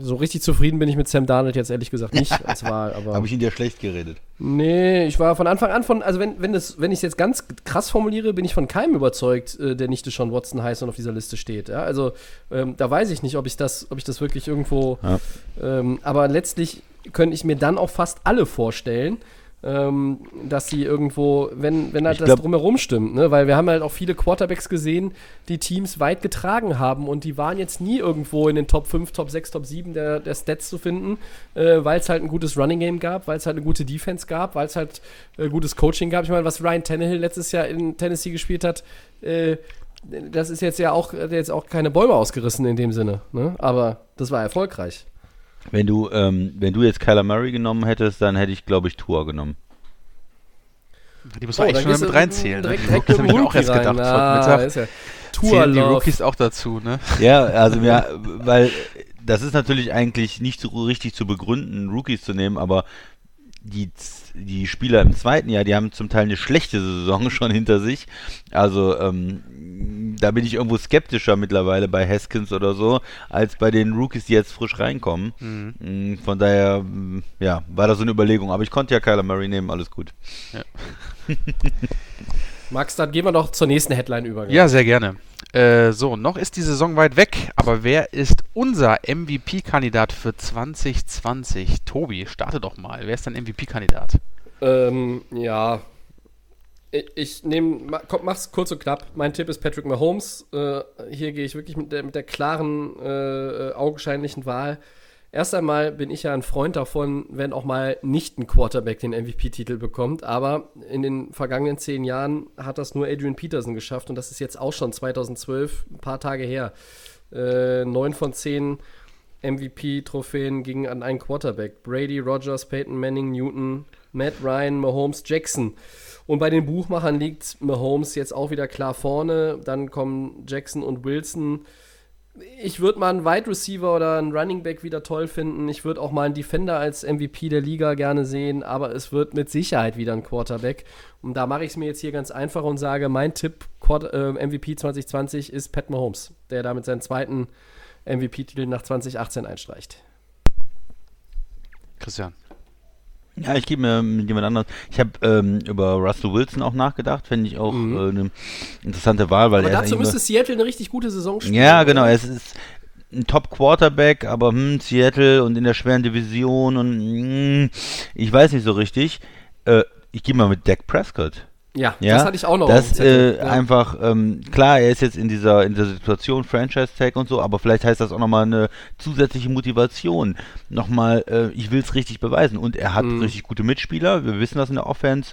S3: so richtig zufrieden bin ich mit Sam Darnold jetzt ehrlich gesagt nicht als Wahl.
S4: Habe ich ihn dir schlecht geredet?
S3: Nee, ich war von Anfang an von, also wenn, wenn, das, wenn ich es jetzt ganz krass formuliere, bin ich von keinem überzeugt, äh, der nicht Sean Watson heißt und auf dieser Liste steht. Ja? Also ähm, da weiß ich nicht, ob ich das, ob ich das wirklich irgendwo. Ja. Ähm, aber letztlich könnte ich mir dann auch fast alle vorstellen ähm, dass sie irgendwo, wenn, wenn halt ich das drumherum stimmt, ne? weil wir haben halt auch viele Quarterbacks gesehen, die Teams weit getragen haben und die waren jetzt nie irgendwo in den Top 5, Top 6, Top 7 der, der Stats zu finden, äh, weil es halt ein gutes Running Game gab, weil es halt eine gute Defense gab, weil es halt äh, gutes Coaching gab. Ich meine, was Ryan Tannehill letztes Jahr in Tennessee gespielt hat, äh, das ist jetzt ja auch, jetzt auch keine Bäume ausgerissen in dem Sinne, ne? aber das war erfolgreich.
S4: Wenn du, ähm, wenn du jetzt Kyler Murray genommen hättest, dann hätte ich, glaube ich, Tour genommen.
S5: Die muss man oh, echt schon mit reinzählen.
S3: Direkt, ne? das habe ich auch erst rein. gedacht.
S5: Ah, Mittag. Ja Tour die Rookies auch dazu, ne?
S4: Ja, also ja, weil das ist natürlich eigentlich nicht so richtig zu begründen, Rookies zu nehmen, aber die, die Spieler im zweiten Jahr, die haben zum Teil eine schlechte Saison schon hinter sich. Also ähm, da bin ich irgendwo skeptischer mittlerweile bei Haskins oder so, als bei den Rookies, die jetzt frisch reinkommen. Mhm. Mm, von daher, mm, ja, war das so eine Überlegung. Aber ich konnte ja Kyler Murray nehmen, alles gut. Ja.
S3: Max, dann gehen wir doch zur nächsten Headline über.
S5: Ja, sehr gerne. Äh, so, noch ist die Saison weit weg, aber wer ist unser MVP-Kandidat für 2020? Tobi, starte doch mal. Wer ist dein MVP-Kandidat?
S3: Ähm, ja. Ich, ich nehme, mach's kurz und knapp. Mein Tipp ist Patrick Mahomes. Äh, hier gehe ich wirklich mit der, mit der klaren, äh, äh augenscheinlichen Wahl. Erst einmal bin ich ja ein Freund davon, wenn auch mal nicht ein Quarterback den MVP-Titel bekommt. Aber in den vergangenen zehn Jahren hat das nur Adrian Peterson geschafft und das ist jetzt auch schon 2012, ein paar Tage her. Äh, neun von zehn MVP-Trophäen gingen an einen Quarterback. Brady, Rogers, Peyton Manning, Newton, Matt Ryan, Mahomes, Jackson. Und bei den Buchmachern liegt Mahomes jetzt auch wieder klar vorne. Dann kommen Jackson und Wilson Ich würde mal einen Wide Receiver oder einen Running Back wieder toll finden. Ich würde auch mal einen Defender als MVP der Liga gerne sehen, aber es wird mit Sicherheit wieder ein Quarterback. Und da mache ich es mir jetzt hier ganz einfach und sage, mein Tipp Quarter, äh, MVP 2020 ist Pat Mahomes, der damit seinen zweiten MVP-Titel nach 2018 einstreicht.
S5: Christian.
S4: Ja, ich gebe mir mit jemand anderes. Ich habe ähm, über Russell Wilson auch nachgedacht, fände ich auch
S3: Mhm.
S4: äh, eine interessante Wahl, weil
S3: Aber
S4: er
S3: dazu müsste Seattle eine richtig gute Saison spielen.
S4: Ja, genau, es ist ein Top-Quarterback, aber hm, Seattle und in der schweren Division und hm, ich weiß nicht so richtig. Äh, ich gehe mal mit Dak Prescott.
S3: Ja,
S4: Ja,
S3: das hatte ich auch noch
S4: Das äh,
S3: ja.
S4: einfach, ähm, klar, er ist jetzt in dieser, in dieser Situation, Franchise-Tag und so, aber vielleicht heißt das auch nochmal eine zusätzliche Motivation. Nochmal, äh, ich will es richtig beweisen. Und er hat
S3: Mhm.
S4: richtig gute Mitspieler. Wir wissen das in der Offense.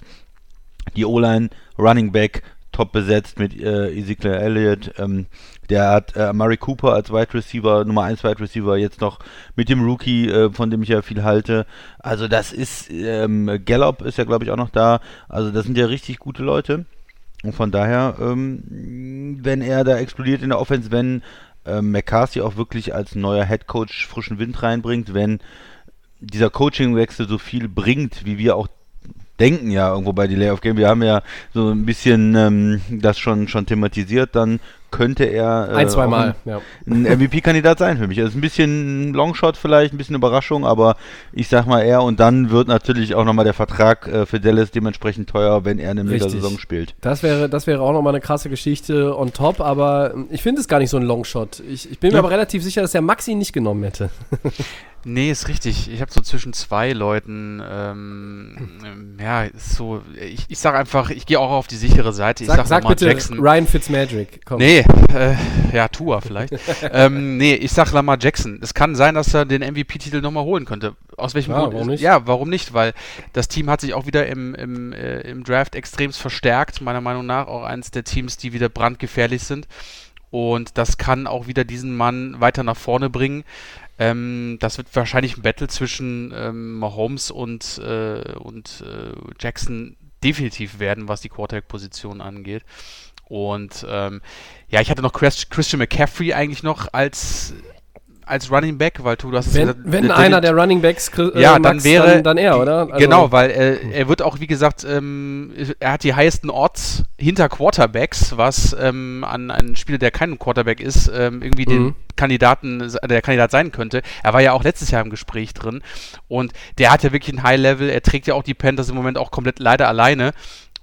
S4: Die O-Line, Running Back, top besetzt mit äh, Ezekiel Elliott. Ähm, der hat äh, Murray Cooper als Wide Receiver, Nummer 1 Wide Receiver, jetzt noch mit dem Rookie, äh, von dem ich ja viel halte. Also das ist, ähm, Gallup ist ja glaube ich auch noch da. Also das sind ja richtig gute Leute. Und von daher, ähm, wenn er da explodiert in der Offense, wenn ähm, McCarthy auch wirklich als neuer Head Coach frischen Wind reinbringt, wenn dieser Coachingwechsel so viel bringt, wie wir auch denken ja irgendwo bei Delay of Game. Wir haben ja so ein bisschen ähm, das schon, schon thematisiert, dann könnte er äh,
S3: Ein, zwei
S4: auch
S3: Mal, ja.
S4: ein, ein MVP-Kandidat sein für mich. Also ein bisschen ein Longshot vielleicht, ein bisschen Überraschung, aber ich sag mal er und dann wird natürlich auch nochmal der Vertrag äh, für Dallas dementsprechend teuer, wenn er eine mega
S3: Richtig.
S4: Saison spielt.
S3: Das wäre, das wäre auch nochmal eine krasse Geschichte on top, aber ähm, ich finde es gar nicht so ein Longshot. Ich, ich bin mir
S4: Ja.
S3: aber relativ sicher, dass der Maxi nicht genommen hätte.
S5: Nee, ist richtig. Ich habe so zwischen zwei Leuten, ähm, ähm, ja, so, ich, ich sage einfach, ich gehe auch auf die sichere Seite. Ich
S3: Sag,
S5: sag,
S3: sag
S5: Lamar
S3: bitte
S5: Jackson.
S3: Ryan Fitzmagic. Komm.
S5: Nee, äh, ja, Tua vielleicht. ähm, nee, ich sag Lamar Jackson. Es kann sein, dass er den MVP-Titel nochmal holen könnte. Aus welchem
S3: Ja,
S5: Grund?
S3: warum nicht?
S5: Ja, warum nicht? Weil das Team hat sich auch wieder im, im, äh, im Draft extremst verstärkt. Meiner Meinung nach auch eines der Teams, die wieder brandgefährlich sind. Und das kann auch wieder diesen Mann weiter nach vorne bringen. Ähm, das wird wahrscheinlich ein Battle zwischen ähm, Mahomes und, äh, und äh, Jackson definitiv werden, was die Quarterback-Position angeht. Und ähm, ja, ich hatte noch Chris, Christian McCaffrey eigentlich noch als, als Running Back, weil du, du hast es
S3: Wenn,
S5: gesagt,
S3: wenn
S5: der-
S3: einer
S5: der-
S3: Running Backs äh,
S5: ja, dann
S3: Max,
S5: wäre
S3: dann, dann er, oder? Also-
S5: genau, weil äh, er wird auch, wie gesagt, ähm, er hat die highsten Odds hinter Quarterbacks, was ähm, an einen Spieler, der kein Quarterback ist, ähm, irgendwie den
S3: Mhm.
S5: Kandidaten, der Kandidat sein könnte. Er war ja auch letztes Jahr im Gespräch drin und der hat ja wirklich ein High Level. Er trägt ja auch die Panthers im Moment auch komplett leider alleine.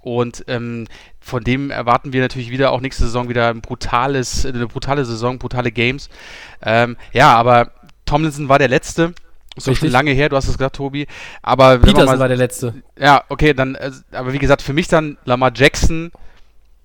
S5: Und ähm, von dem erwarten wir natürlich wieder auch nächste Saison wieder ein brutales, eine brutale Saison, brutale Games. Ähm, ja, aber Tomlinson war der Letzte. Ist doch schon
S3: Richtig.
S5: lange her, du hast es gesagt, Tobi. Aber
S3: Peterson
S5: mal-
S3: war der Letzte.
S5: ja, okay, dann, äh, aber wie gesagt, für mich dann Lamar Jackson,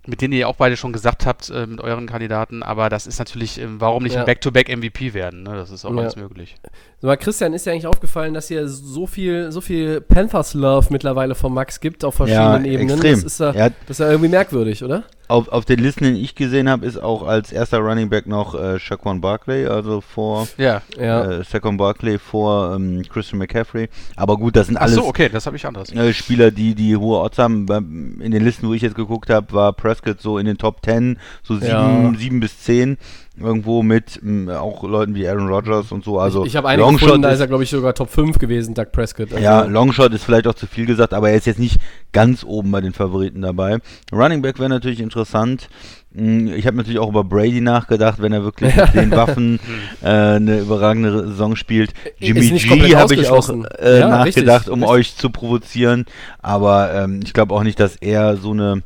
S5: mit denen ihr auch beide schon gesagt habt, äh, mit euren Kandidaten, aber das ist natürlich, ähm, warum nicht
S3: Ja.
S5: ein Back-to-Back-MVP werden, ne? Das ist auch
S3: Ja.
S5: alles möglich.
S3: Mal, Christian, ist dir eigentlich aufgefallen, dass hier so viel, so viel Panthers-Love mittlerweile von Max gibt auf verschiedenen Ebenen?
S4: extrem.
S3: Das ist, ja, das ist ja irgendwie merkwürdig, oder?
S4: Auf, auf den Listen, die ich gesehen habe, ist auch als erster Running Back noch äh, Shaquan Barkley, also vor
S5: Ja.
S3: Ja.
S4: äh, Saquon Barkley vor ähm, Christian McCaffrey. Aber gut, das sind alles
S5: Achso, okay, das ich anders.
S4: äh, Spieler, die die hohe Odds haben. In den Listen, wo ich jetzt geguckt habe, war Prescott so in den Top 10, so sieben,
S3: Ja.
S4: sieben bis zehn irgendwo mit mh, auch Leuten wie Aaron Rodgers und so. Also
S3: ich ich habe einen
S4: Longshot
S3: gefunden, da ist er, glaube ich, sogar Top 5 gewesen, Doug Prescott. Also,
S4: ja, Longshot ist vielleicht auch zu viel gesagt, aber er ist jetzt nicht ganz oben bei den Favoriten dabei. Running Back wäre natürlich interessant. Mm, Ich habe natürlich auch über Brady nachgedacht, wenn er wirklich mit den Waffen äh, eine überragende Saison spielt. Jimmy G habe ich auch äh,
S3: Ja,
S4: nachgedacht,
S3: richtig,
S4: um
S3: richtig.
S4: euch zu provozieren. Aber ähm, ich glaube auch nicht, dass er so eine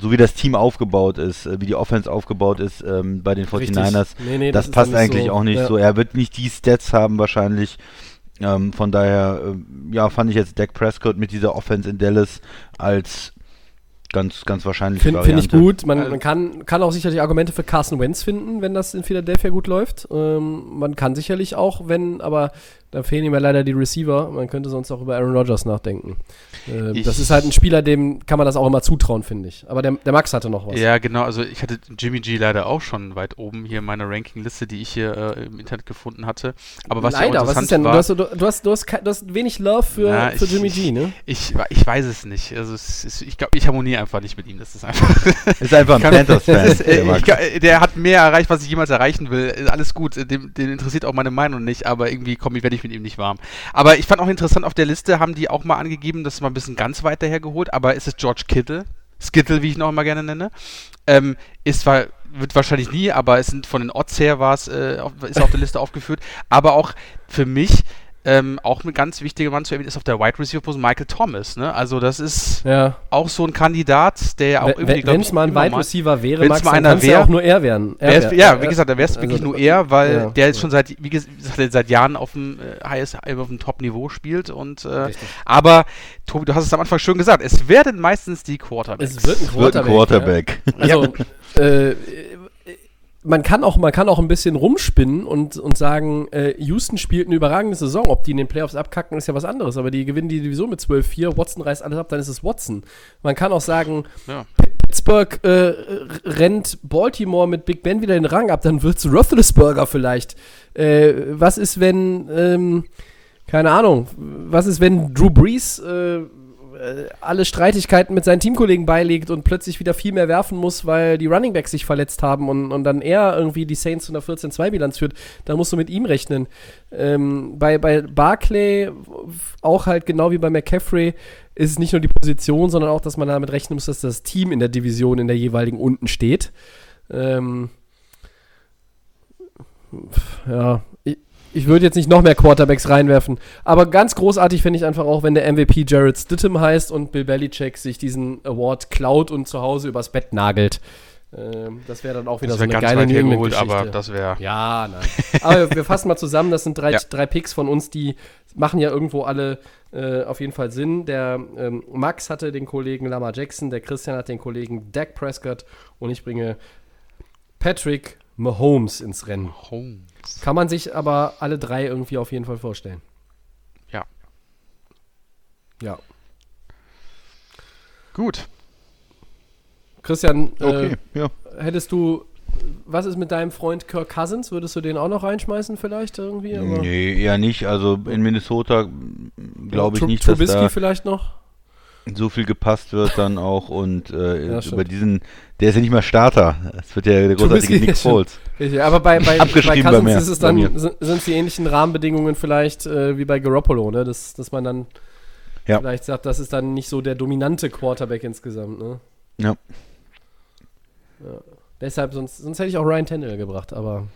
S4: so wie das Team aufgebaut ist, äh, wie die Offense aufgebaut ist ähm, bei den 49ers,
S3: Nee, nee,
S4: das, passt eigentlich
S3: so.
S4: auch nicht
S3: Ja.
S4: so. Er wird nicht die Stats haben wahrscheinlich. Ähm, von daher, ähm, ja, fand ich jetzt Dak Prescott mit dieser Offense in Dallas als ganz, ganz wahrscheinlich
S3: Finde find ich gut. Man, man kann, kann auch sicherlich Argumente für Carson Wentz finden, wenn das in Philadelphia gut läuft. Ähm, man kann sicherlich auch, wenn, aber Da fehlen ihm ja leider die Receiver. Man könnte sonst auch über Aaron Rodgers nachdenken.
S5: Ich-
S3: das ist halt ein Spieler, dem kann man das auch immer zutrauen, finde ich. Aber der, der Max hatte noch was.
S5: Ja, genau. Also ich hatte Jimmy G leider auch schon weit oben hier in meiner Rankingliste, die ich hier äh, im Internet gefunden hatte. Aber was ja auch
S3: leider, was
S5: interessant
S3: ist denn?
S5: war,
S3: Du hast, du, du, hast, du, hast, du hast wenig Love für,
S5: Na,
S3: für
S5: ich-
S3: Jimmy G, ne?
S5: ich, ich weiß es nicht. Also es ist, ich glaube, ich harmoniere einfach nicht mit ihm. Das ist einfach.
S4: Ist einfach ein Panthers-Fan.
S5: Das ist, äh,
S4: der
S5: ich, äh, der hat mehr erreicht, was ich jemals erreichen will. Äh, Alles gut, äh, dem, den interessiert auch meine Meinung nicht, aber irgendwie komme ich, werde ich mit ihm nicht warm. Aber ich fand auch interessant, auf der Liste haben die auch mal angegeben, das ist mal ein bisschen ganz weit dahergeholt, aber ist es George Kittle? Skittle, wie ich ihn auch immer gerne nenne. Ähm, ist zwar, wird wahrscheinlich nie, aber es sind von den Odds her war es, äh, ist auf der Liste aufgeführt. Aber auch für mich ähm, auch ein ganz wichtiger Mann zu erwähnen ist auf der Wide Receiver Position Michael Thomas. Ne? Also das ist
S3: Ja.
S5: auch so ein Kandidat, der ja auch irgendwie,
S3: Wenn es mal ein Wide Receiver wäre, Max,
S5: mal
S3: dann
S5: einer
S3: kann's ja auch nur er werden. Er
S5: er ist,
S3: wär-
S5: ja, wie gesagt, da wäre es
S3: also-
S5: wirklich nur er, weil
S3: ja,
S5: der jetzt schon seit, wie ges- gesagt, seit Jahren auf dem äh, highest, auf dem Top-Niveau spielt. Und, äh, aber, Tobi, du hast es am Anfang schon gesagt, es werden meistens die Quarterbacks.
S3: Es wird ein
S4: Wird ein
S3: Quarterback.
S4: Quarterback.
S3: Ja. Also, äh, man kann auch, man kann auch ein bisschen rumspinnen und, und sagen, äh, Houston spielt eine überragende Saison. Ob die in den Playoffs abkacken, ist ja was anderes. Aber die gewinnen die Division mit 12-4. Watson reißt alles ab, dann ist es Watson. Man kann auch sagen,
S5: Ja.
S3: Pittsburgh äh, rennt Baltimore mit Big Ben wieder den Rang ab, dann wird's Roethlisberger vielleicht. Äh, was ist, wenn, ähm, keine Ahnung, was ist, wenn Drew Brees äh, alle Streitigkeiten mit seinen Teamkollegen beilegt und plötzlich wieder viel mehr werfen muss, weil die Runningbacks sich verletzt haben und, und dann er irgendwie die Saints zu einer 14-2-Bilanz führt, dann musst du mit ihm rechnen. Ähm, bei, bei Barclay, auch halt genau wie bei McCaffrey, ist es nicht nur die Position, sondern auch, dass man damit rechnen muss, dass das Team in der Division in der jeweiligen unten steht. Ähm, ja, ich, würde jetzt nicht noch mehr Quarterbacks reinwerfen, aber ganz großartig finde ich einfach auch, wenn der MVP Jared Stidham heißt und Bill Belichick sich diesen Award klaut und zu Hause übers Bett nagelt. Ähm, das wäre dann auch wieder so eine
S5: ganz
S3: geile
S5: weit hergeholt, aber das wäre.
S3: Ja, nein. Aber wir fassen mal zusammen, das sind drei,
S5: Ja.
S3: drei Picks von uns, die machen ja irgendwo alle äh, auf jeden Fall Sinn. Der ähm, Max hatte den Kollegen Lamar Jackson, der Christian hat den Kollegen Dak Prescott und ich bringe Patrick Mahomes ins Rennen.
S5: Holmes.
S3: Kann man sich aber alle drei irgendwie auf jeden Fall vorstellen.
S5: Ja.
S3: Ja.
S5: Gut.
S3: Christian,
S4: Okay,
S3: äh,
S4: ja.
S3: hättest du, was ist mit deinem Freund Kirk Cousins? Würdest du den auch noch reinschmeißen vielleicht irgendwie? Aber-
S4: Nee, eher nicht. Also in Minnesota glaube ich
S3: Tru-
S4: nicht,
S3: Trubisky
S4: dass da
S3: vielleicht noch?
S4: So viel gepasst wird dann auch und äh,
S3: Ja,
S4: über diesen, der ist ja nicht mal Starter. Es wird ja der großartige Nick. Foles.
S3: Richtig, aber bei, bei, bei Cousins ist es dann, sind es die ähnlichen Rahmenbedingungen vielleicht äh, wie bei Garoppolo, ne? dass, dass man dann
S4: Ja.
S3: vielleicht sagt, das ist dann nicht so der dominante Quarterback insgesamt. Ne?
S4: Ja.
S3: Ja. Deshalb, sonst, sonst hätte ich auch Ryan Tannehill gebracht, aber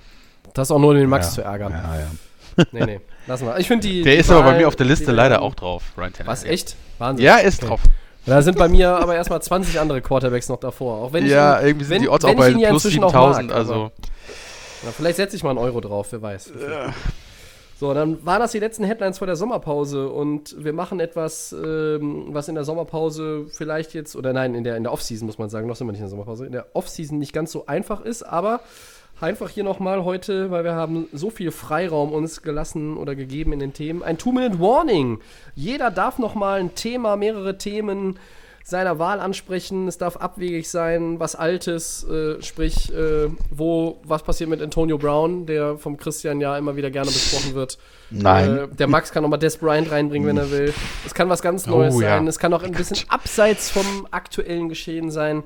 S3: das auch nur um den Max
S4: ja.
S3: zu ärgern.
S4: Ja, ja.
S3: Nee, nee, lassen wir. Ich finde die.
S5: Der
S3: die
S5: ist aber bei
S3: Wahl-
S5: mir auf der Liste leider auch drauf, Ryan Tannehill.
S3: Was, echt? Wahnsinn.
S5: Ja, ist
S3: Okay.
S5: drauf.
S3: Da sind bei mir aber erstmal 20 andere Quarterbacks noch davor. Auch wenn ich
S5: ja,
S3: ihn,
S5: irgendwie sind
S3: wenn,
S5: die Odds auch bei
S3: ja
S5: plus
S3: inzwischen auch
S5: 7000,
S3: mag,
S5: also.
S3: Na, vielleicht setze ich mal einen Euro drauf, wer weiß. So, dann waren das die letzten Headlines vor der Sommerpause und wir machen etwas, ähm, was in der Sommerpause vielleicht jetzt, oder nein, in der, in der Offseason muss man sagen, noch sind wir nicht in der Sommerpause, in der Offseason nicht ganz so einfach ist, aber einfach hier nochmal heute, weil wir haben so viel Freiraum uns gelassen oder gegeben in den Themen, ein Two-Minute-Warning. Jeder darf nochmal ein Thema, mehrere Themen seiner Wahl ansprechen. Es darf abwegig sein, was Altes, äh, sprich, äh, wo, was passiert mit Antonio Brown, der vom Christian ja immer wieder gerne besprochen wird.
S4: Nein.
S3: Äh, der Max kann nochmal Des Bryant reinbringen, wenn er will. Es kann was ganz
S5: Oh,
S3: Neues
S5: ja.
S3: sein. Es kann auch ein bisschen abseits vom aktuellen Geschehen sein.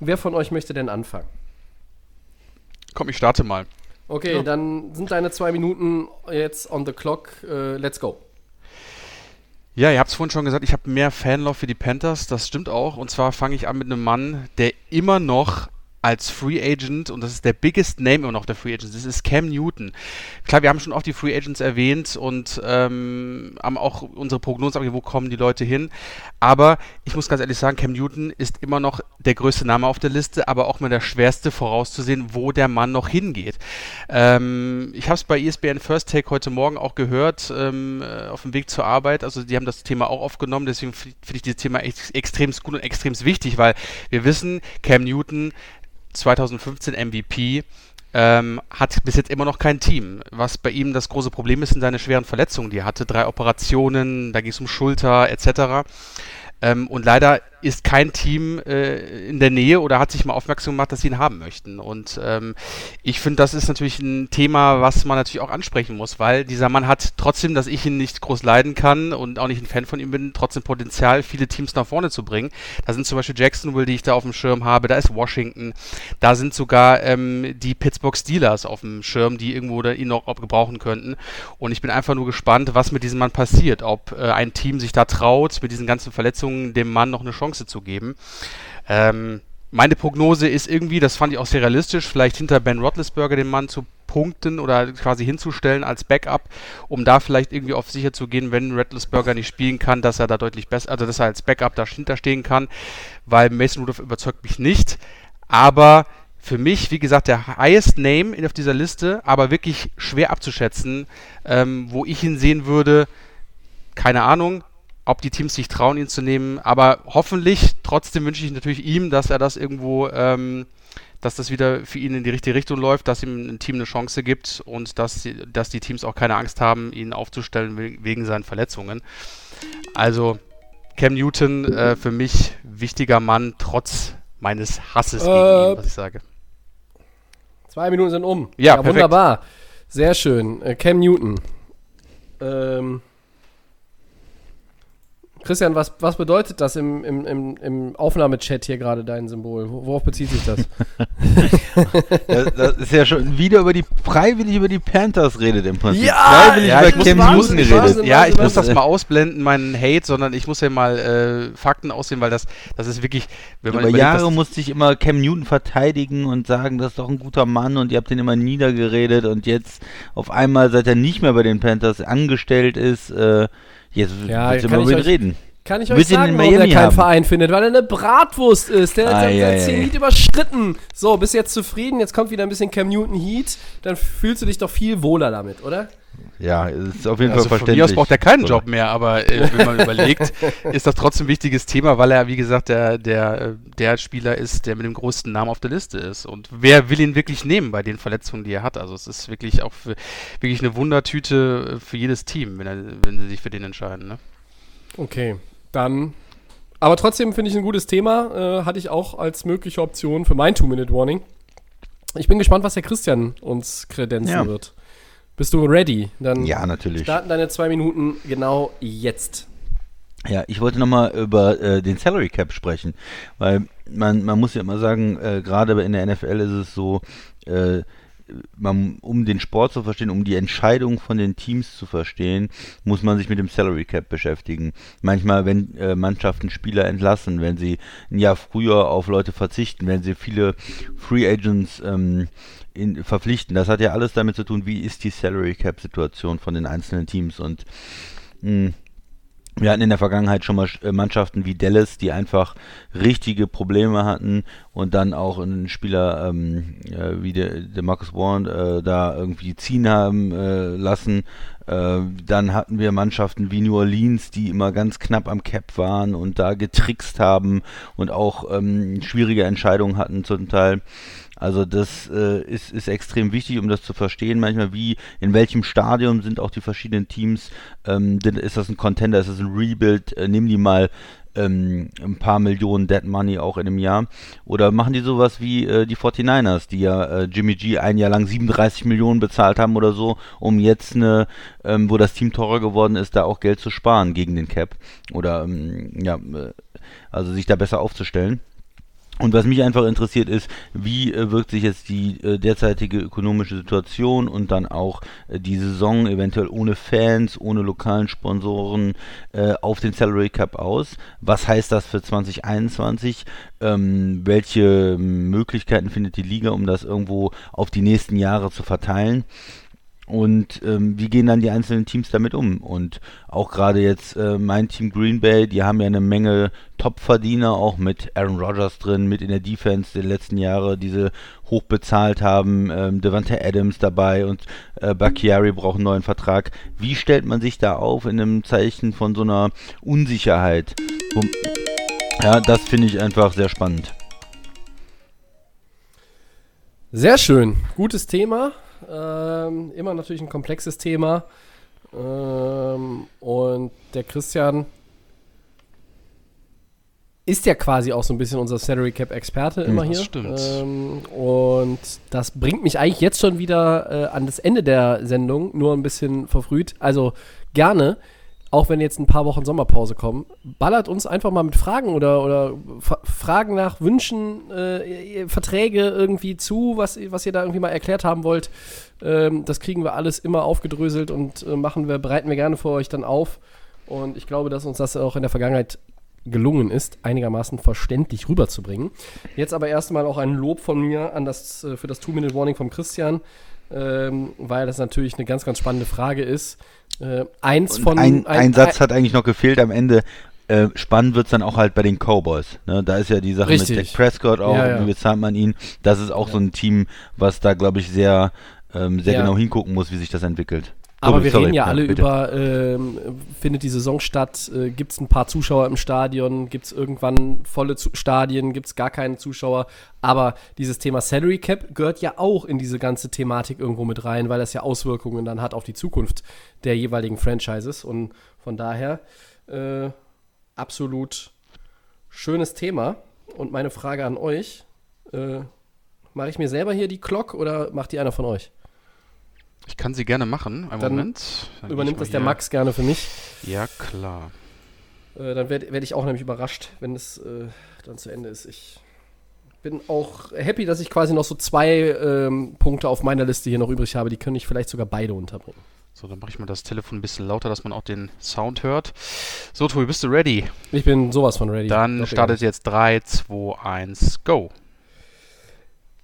S3: Wer von euch möchte denn anfangen?
S5: Komm, ich starte mal.
S3: Okay, dann sind deine zwei Minuten jetzt on the clock. Äh, let's go.
S5: Ja, ihr habt es vorhin schon gesagt, ich habe mehr Fanlove für die Panthers. Das stimmt auch. Und zwar fange ich an mit einem Mann, der immer noch als Free Agent, und das ist der biggest Name immer noch der Free Agents, das ist Cam Newton. Klar, wir haben schon oft die Free Agents erwähnt und ähm, haben auch unsere Prognosen abgegeben, wo kommen die Leute hin. Aber ich muss ganz ehrlich sagen, Cam Newton ist immer noch der größte Name auf der Liste, aber auch mal der schwerste vorauszusehen, wo der Mann noch hingeht. Ähm, ich habe es bei ESPN First Take heute Morgen auch gehört, ähm, äh, auf dem Weg zur Arbeit. Also die haben das Thema auch aufgenommen, deswegen finde ich dieses Thema ex extrem gut und extrem wichtig, weil wir wissen, Cam Newton 2015 MVP, ähm, hat bis jetzt immer noch kein Team. Was bei ihm das große Problem ist, sind seine schweren Verletzungen. Die er hatte drei Operationen, da ging es um Schulter etc. Ähm, und leider ist kein Team äh, in der Nähe oder hat sich mal aufmerksam gemacht, dass sie ihn haben möchten. Und ähm, ich finde, das ist natürlich ein Thema, was man natürlich auch ansprechen muss, weil dieser Mann hat trotzdem, dass ich ihn nicht groß leiden kann und auch nicht ein Fan von ihm bin, trotzdem Potenzial, viele Teams nach vorne zu bringen. Da sind zum Beispiel Jacksonville, die ich da auf dem Schirm habe, da ist Washington, da sind sogar ähm, die Pittsburgh Steelers auf dem Schirm, die irgendwo da ihn noch gebrauchen könnten. Und ich bin einfach nur gespannt, was mit diesem Mann passiert, ob äh, ein Team sich da traut, mit diesen ganzen Verletzungen dem Mann noch eine Chance zu geben. Ähm, meine Prognose ist irgendwie, das fand ich auch sehr realistisch, vielleicht hinter Ben Roethlisberger den Mann zu punkten oder quasi hinzustellen als Backup, um da vielleicht irgendwie auf sicher zu gehen, wenn Roethlisberger nicht spielen kann, dass er da deutlich besser, also dass er als Backup dahinter stehen kann, weil Mason Rudolph überzeugt mich nicht, aber für mich, wie gesagt, der highest Name auf dieser Liste, aber wirklich schwer abzuschätzen, ähm, wo ich ihn sehen würde, keine Ahnung, ob die Teams sich trauen, ihn zu nehmen. Aber hoffentlich, trotzdem wünsche ich natürlich ihm, dass er das irgendwo, ähm, dass das wieder für ihn in die richtige Richtung läuft, dass ihm ein Team eine Chance gibt und dass, dass die Teams auch keine Angst haben, ihn aufzustellen wegen seinen Verletzungen. Also Cam Newton äh, für mich wichtiger Mann, trotz meines Hasses äh, gegen ihn, was ich sage.
S3: Zwei Minuten sind um.
S5: Ja, ja wunderbar.
S3: Sehr schön. Äh, Cam Newton. Ähm, Christian, was, was bedeutet das im, im, im, im Aufnahmechat hier gerade dein Symbol? Worauf bezieht sich das?
S4: das? das? ist ja schon wieder über die freiwillig über die Panthers redet im Prinzip.
S5: Ja, freiwillig ja, über Cam Newton geredet. Ja, ich muss das mal ausblenden, meinen Hate, sondern ich muss ja mal äh, Fakten aussehen, weil das, das ist wirklich.
S4: Wenn man über Jahre musste ich immer Cam Newton verteidigen und sagen, das ist doch ein guter Mann und ihr habt den immer niedergeredet und jetzt auf einmal, seit er nicht mehr bei den Panthers angestellt ist, äh, Jetzt
S3: ja, willst du mal mit reden. Kann ich euch sagen, warum er keinen haben? Verein findet? Weil er eine Bratwurst ist. Der hat ah, sein Zenit überschritten. So, bist jetzt zufrieden? Jetzt kommt wieder ein bisschen Cam Newton Heat. Dann fühlst du dich doch viel wohler damit, oder?
S4: Ja, ist auf jeden also Fall verständlich.
S5: Von mir aus braucht er keinen Job mehr, aber äh, wenn man überlegt, ist das trotzdem ein wichtiges Thema, weil er, wie gesagt, der, der, der Spieler ist, der mit dem größten Namen auf der Liste ist. Und wer will ihn wirklich nehmen bei den Verletzungen, die er hat? Also es ist wirklich auch für, wirklich eine Wundertüte für jedes Team, wenn, er, wenn sie sich für den entscheiden. Ne?
S3: Okay, dann aber trotzdem finde ich ein gutes Thema. Äh, hatte ich auch als mögliche Option für mein Two-Minute-Warning. Ich bin gespannt, was der Christian uns kredenzen ja. wird. Bist du ready?
S4: Dann ja, natürlich.
S3: starten deine zwei Minuten genau jetzt.
S4: Ja, ich wollte nochmal über äh, den Salary Cap sprechen, weil man, man muss ja immer sagen, äh, gerade in der NFL ist es so, äh, man, um den Sport zu verstehen, um die Entscheidung von den Teams zu verstehen, muss man sich mit dem Salary Cap beschäftigen. Manchmal, wenn äh, Mannschaften Spieler entlassen, wenn sie ein Jahr früher auf Leute verzichten, wenn sie viele Free Agents ähm, in, verpflichten. Das hat ja alles damit zu tun, wie ist die Salary Cap Situation von den einzelnen Teams und mh, wir hatten in der Vergangenheit schon mal äh, Mannschaften wie Dallas, die einfach richtige Probleme hatten und dann auch einen Spieler ähm, äh, wie der, der Marcus Warren äh, da irgendwie ziehen haben äh, lassen. Äh, dann hatten wir Mannschaften wie New Orleans, die immer ganz knapp am Cap waren und da getrickst haben und auch ähm, schwierige Entscheidungen hatten zum Teil. Also das äh, ist, ist extrem wichtig, um das zu verstehen. Manchmal wie, in welchem Stadium sind auch die verschiedenen Teams. Ähm, ist das ein Contender, ist das ein Rebuild? Äh, nehmen die mal ähm, ein paar Millionen Dead Money auch in einem Jahr. Oder machen die sowas wie äh, die 49ers, die ja äh, Jimmy G ein Jahr lang 37 Millionen bezahlt haben oder so, um jetzt eine, ähm, wo das Team teurer geworden ist, da auch Geld zu sparen gegen den Cap. Oder ähm, ja, äh, also sich da besser aufzustellen. Und was mich einfach interessiert ist, wie äh, wirkt sich jetzt die äh, derzeitige ökonomische Situation und dann auch äh, die Saison eventuell ohne Fans, ohne lokalen Sponsoren äh, auf den Salary Cap aus? Was heißt das für 2021? Ähm, welche Möglichkeiten findet die Liga, um das irgendwo auf die nächsten Jahre zu verteilen? Und ähm, wie gehen dann die einzelnen Teams damit um? Und auch gerade jetzt äh, mein Team Green Bay, die haben ja eine Menge Top-Verdiener, auch mit Aaron Rodgers drin, mit in der Defense der letzten Jahre, diese hoch bezahlt haben, ähm, Devante Adams dabei und äh, Bakiari braucht einen neuen Vertrag. Wie stellt man sich da auf in einem Zeichen von so einer Unsicherheit? Ja, das finde ich einfach sehr spannend.
S3: Sehr schön. Gutes Thema. Ähm, immer natürlich ein komplexes Thema. Ähm, und der Christian ist ja quasi auch so ein bisschen unser Salary Cap Experte immer
S5: das
S3: hier.
S5: stimmt.
S3: Ähm, und das bringt mich eigentlich jetzt schon wieder äh, an das Ende der Sendung, nur ein bisschen verfrüht. Also gerne, auch wenn jetzt ein paar Wochen Sommerpause kommen, ballert uns einfach mal mit Fragen oder, oder Fragen nach Wünschen, äh, Verträge irgendwie zu, was, was ihr da irgendwie mal erklärt haben wollt. Ähm, das kriegen wir alles immer aufgedröselt und äh, machen wir, bereiten wir gerne für euch dann auf. Und ich glaube, dass uns das auch in der Vergangenheit gelungen ist, einigermaßen verständlich rüberzubringen. Jetzt aber erstmal auch ein Lob von mir an das, äh, für das Two-Minute-Warning vom Christian, ähm, weil das natürlich eine ganz, ganz spannende Frage ist. Äh, eins
S4: Und
S3: von.
S4: ein, ein, Satz hat eigentlich noch gefehlt am Ende. Äh, spannend wird es dann auch halt bei den Cowboys. Ne? Da ist ja die Sache
S3: Richtig.
S4: mit Dak Prescott auch,
S3: Ja, ja.
S4: wie bezahlt man ihn. Das ist auch so ein Team, was da, glaube ich, sehr, ähm, sehr
S3: Ja.
S4: genau hingucken muss, wie sich das entwickelt.
S3: Aber wir
S4: sorry.
S3: reden ja alle
S4: bitte.
S3: über, ähm, findet die Saison statt, äh, gibt es ein paar Zuschauer im Stadion, gibt es irgendwann volle Zu Stadien, gibt es gar keine Zuschauer. Aber dieses Thema Salary Cap gehört ja auch in diese ganze Thematik irgendwo mit rein, weil das ja Auswirkungen dann hat auf die Zukunft der jeweiligen Franchises. Und von daher äh, absolut schönes Thema. Und meine Frage an euch, äh, mache ich mir selber hier die Glock oder macht die einer von euch?
S5: Ich kann sie gerne machen. Einen
S3: Dann
S5: Moment. Dann
S3: Übernimmt das der
S5: hier-
S3: Max gerne für mich?
S5: Ja, klar.
S3: Äh, dann werde werd ich auch nämlich überrascht, wenn es äh, dann zu Ende ist. Ich bin auch happy, dass ich quasi noch so zwei ähm, Punkte auf meiner Liste hier noch übrig habe. Die können ich vielleicht sogar beide unterbringen.
S5: So, dann mache ich mal das Telefon ein bisschen lauter, dass man auch den Sound hört. So, Tobi, bist du ready?
S3: Ich bin sowas von ready.
S5: Dann startet jetzt 3, 2, 1, go.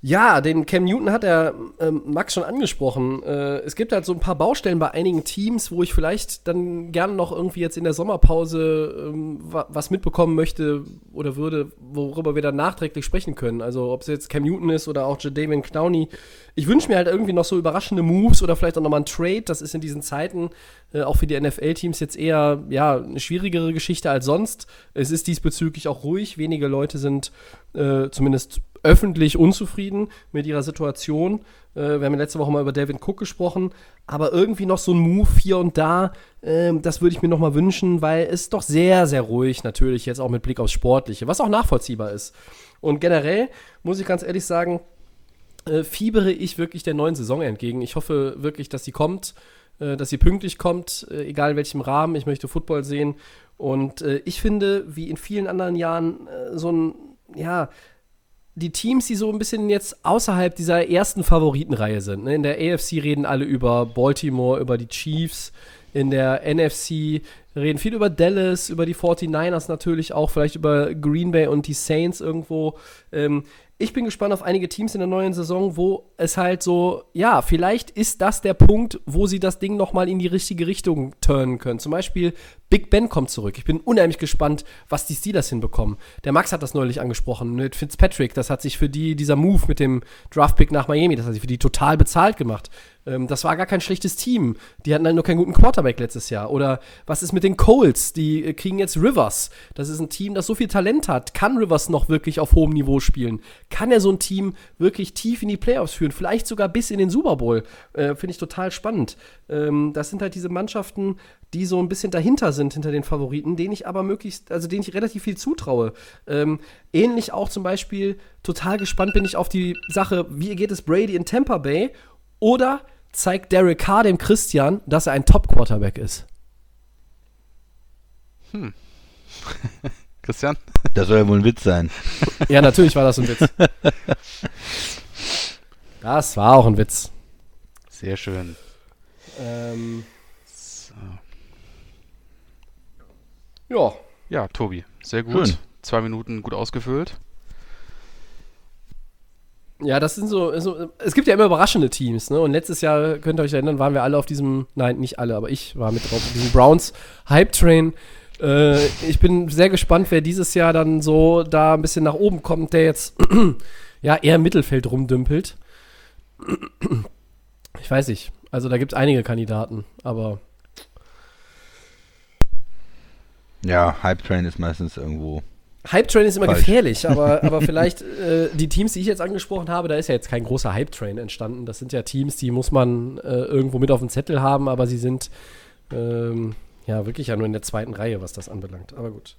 S3: Ja, den Cam Newton hat der ähm, Max schon angesprochen. Äh, es gibt halt so ein paar Baustellen bei einigen Teams, wo ich vielleicht dann gerne noch irgendwie jetzt in der Sommerpause ähm, wa was mitbekommen möchte oder würde, worüber wir dann nachträglich sprechen können. Also ob es jetzt Cam Newton ist oder auch Jadavion Clowney. Ich wünsche mir halt irgendwie noch so überraschende Moves oder vielleicht auch nochmal ein Trade. Das ist in diesen Zeiten äh, auch für die NFL-Teams jetzt eher ja, eine schwierigere Geschichte als sonst. Es ist diesbezüglich auch ruhig. Wenige Leute sind äh, zumindest öffentlich unzufrieden mit ihrer Situation. Äh, wir haben letzte Woche mal über David Cook gesprochen, aber irgendwie noch so ein Move hier und da, ähm, das würde ich mir noch mal wünschen, weil es doch sehr, sehr ruhig natürlich jetzt auch mit Blick aufs Sportliche, was auch nachvollziehbar ist. Und generell muss ich ganz ehrlich sagen, äh, fiebere ich wirklich der neuen Saison entgegen. Ich hoffe wirklich, dass sie kommt, äh, dass sie pünktlich kommt, äh, egal in welchem Rahmen. Ich möchte Football sehen. Und äh, ich finde, wie in vielen anderen Jahren, äh, so ein, ja, die Teams, die so ein bisschen jetzt außerhalb dieser ersten Favoritenreihe sind. Ne? In der AFC reden alle über Baltimore, über die Chiefs. In der NFC reden viel über Dallas, über die 49ers natürlich auch, vielleicht über Green Bay und die Saints irgendwo. Ähm, ich bin gespannt auf einige Teams in der neuen Saison, wo es halt so, ja, vielleicht ist das der Punkt, wo sie das Ding nochmal in die richtige Richtung turnen können. Zum Beispiel Big Ben kommt zurück. Ich bin unheimlich gespannt, was die Steelers hinbekommen. Der Max hat das neulich angesprochen mit Fitzpatrick. Das hat sich für die, dieser Move mit dem Draftpick nach Miami, das hat sich für die total bezahlt gemacht. Ähm, das war gar kein schlechtes Team. Die hatten halt nur keinen guten Quarterback letztes Jahr. Oder was ist mit den Colts? Die äh, kriegen jetzt Rivers. Das ist ein Team, das so viel Talent hat. Kann Rivers noch wirklich auf hohem Niveau spielen? Kann er so ein Team wirklich tief in die Playoffs führen? Vielleicht sogar bis in den Super Bowl? Äh, Finde ich total spannend. Ähm, das sind halt diese Mannschaften, die so ein bisschen dahinter sind, hinter den Favoriten, denen ich aber möglichst, also denen ich relativ viel zutraue. Ähm, ähnlich auch zum Beispiel, total gespannt bin ich auf die Sache, wie geht es Brady in Tampa Bay? Oder zeigt Derek Carr dem Christian, dass er ein Top-Quarterback ist?
S5: Christian?
S4: Das soll ja wohl ein Witz sein.
S3: Ja, natürlich war das ein Witz. Das war auch ein Witz.
S5: Sehr schön.
S3: Ähm, ja,
S5: Ja, Tobi, sehr gut.
S4: Schön.
S5: Zwei Minuten gut ausgefüllt.
S3: Ja, das sind so, so, es gibt ja immer überraschende Teams, ne? Und letztes Jahr, könnt ihr euch erinnern, waren wir alle auf diesem, nein, nicht alle, aber ich war mit drauf, auf diesem Browns Hype Train. Äh, ich bin sehr gespannt, wer dieses Jahr dann so da ein bisschen nach oben kommt, der jetzt ja eher im Mittelfeld rumdümpelt. Ich weiß nicht. Also da gibt es einige Kandidaten, aber
S4: Ja, Hype Train ist meistens irgendwo
S3: Hype-Train ist immer
S4: Falsch.
S3: gefährlich, aber, aber vielleicht äh, die Teams, die ich jetzt angesprochen habe, da ist ja jetzt kein großer Hype-Train entstanden. Das sind ja Teams, die muss man äh, irgendwo mit auf dem Zettel haben, aber sie sind ähm, ja wirklich ja nur in der zweiten Reihe, was das anbelangt. Aber gut.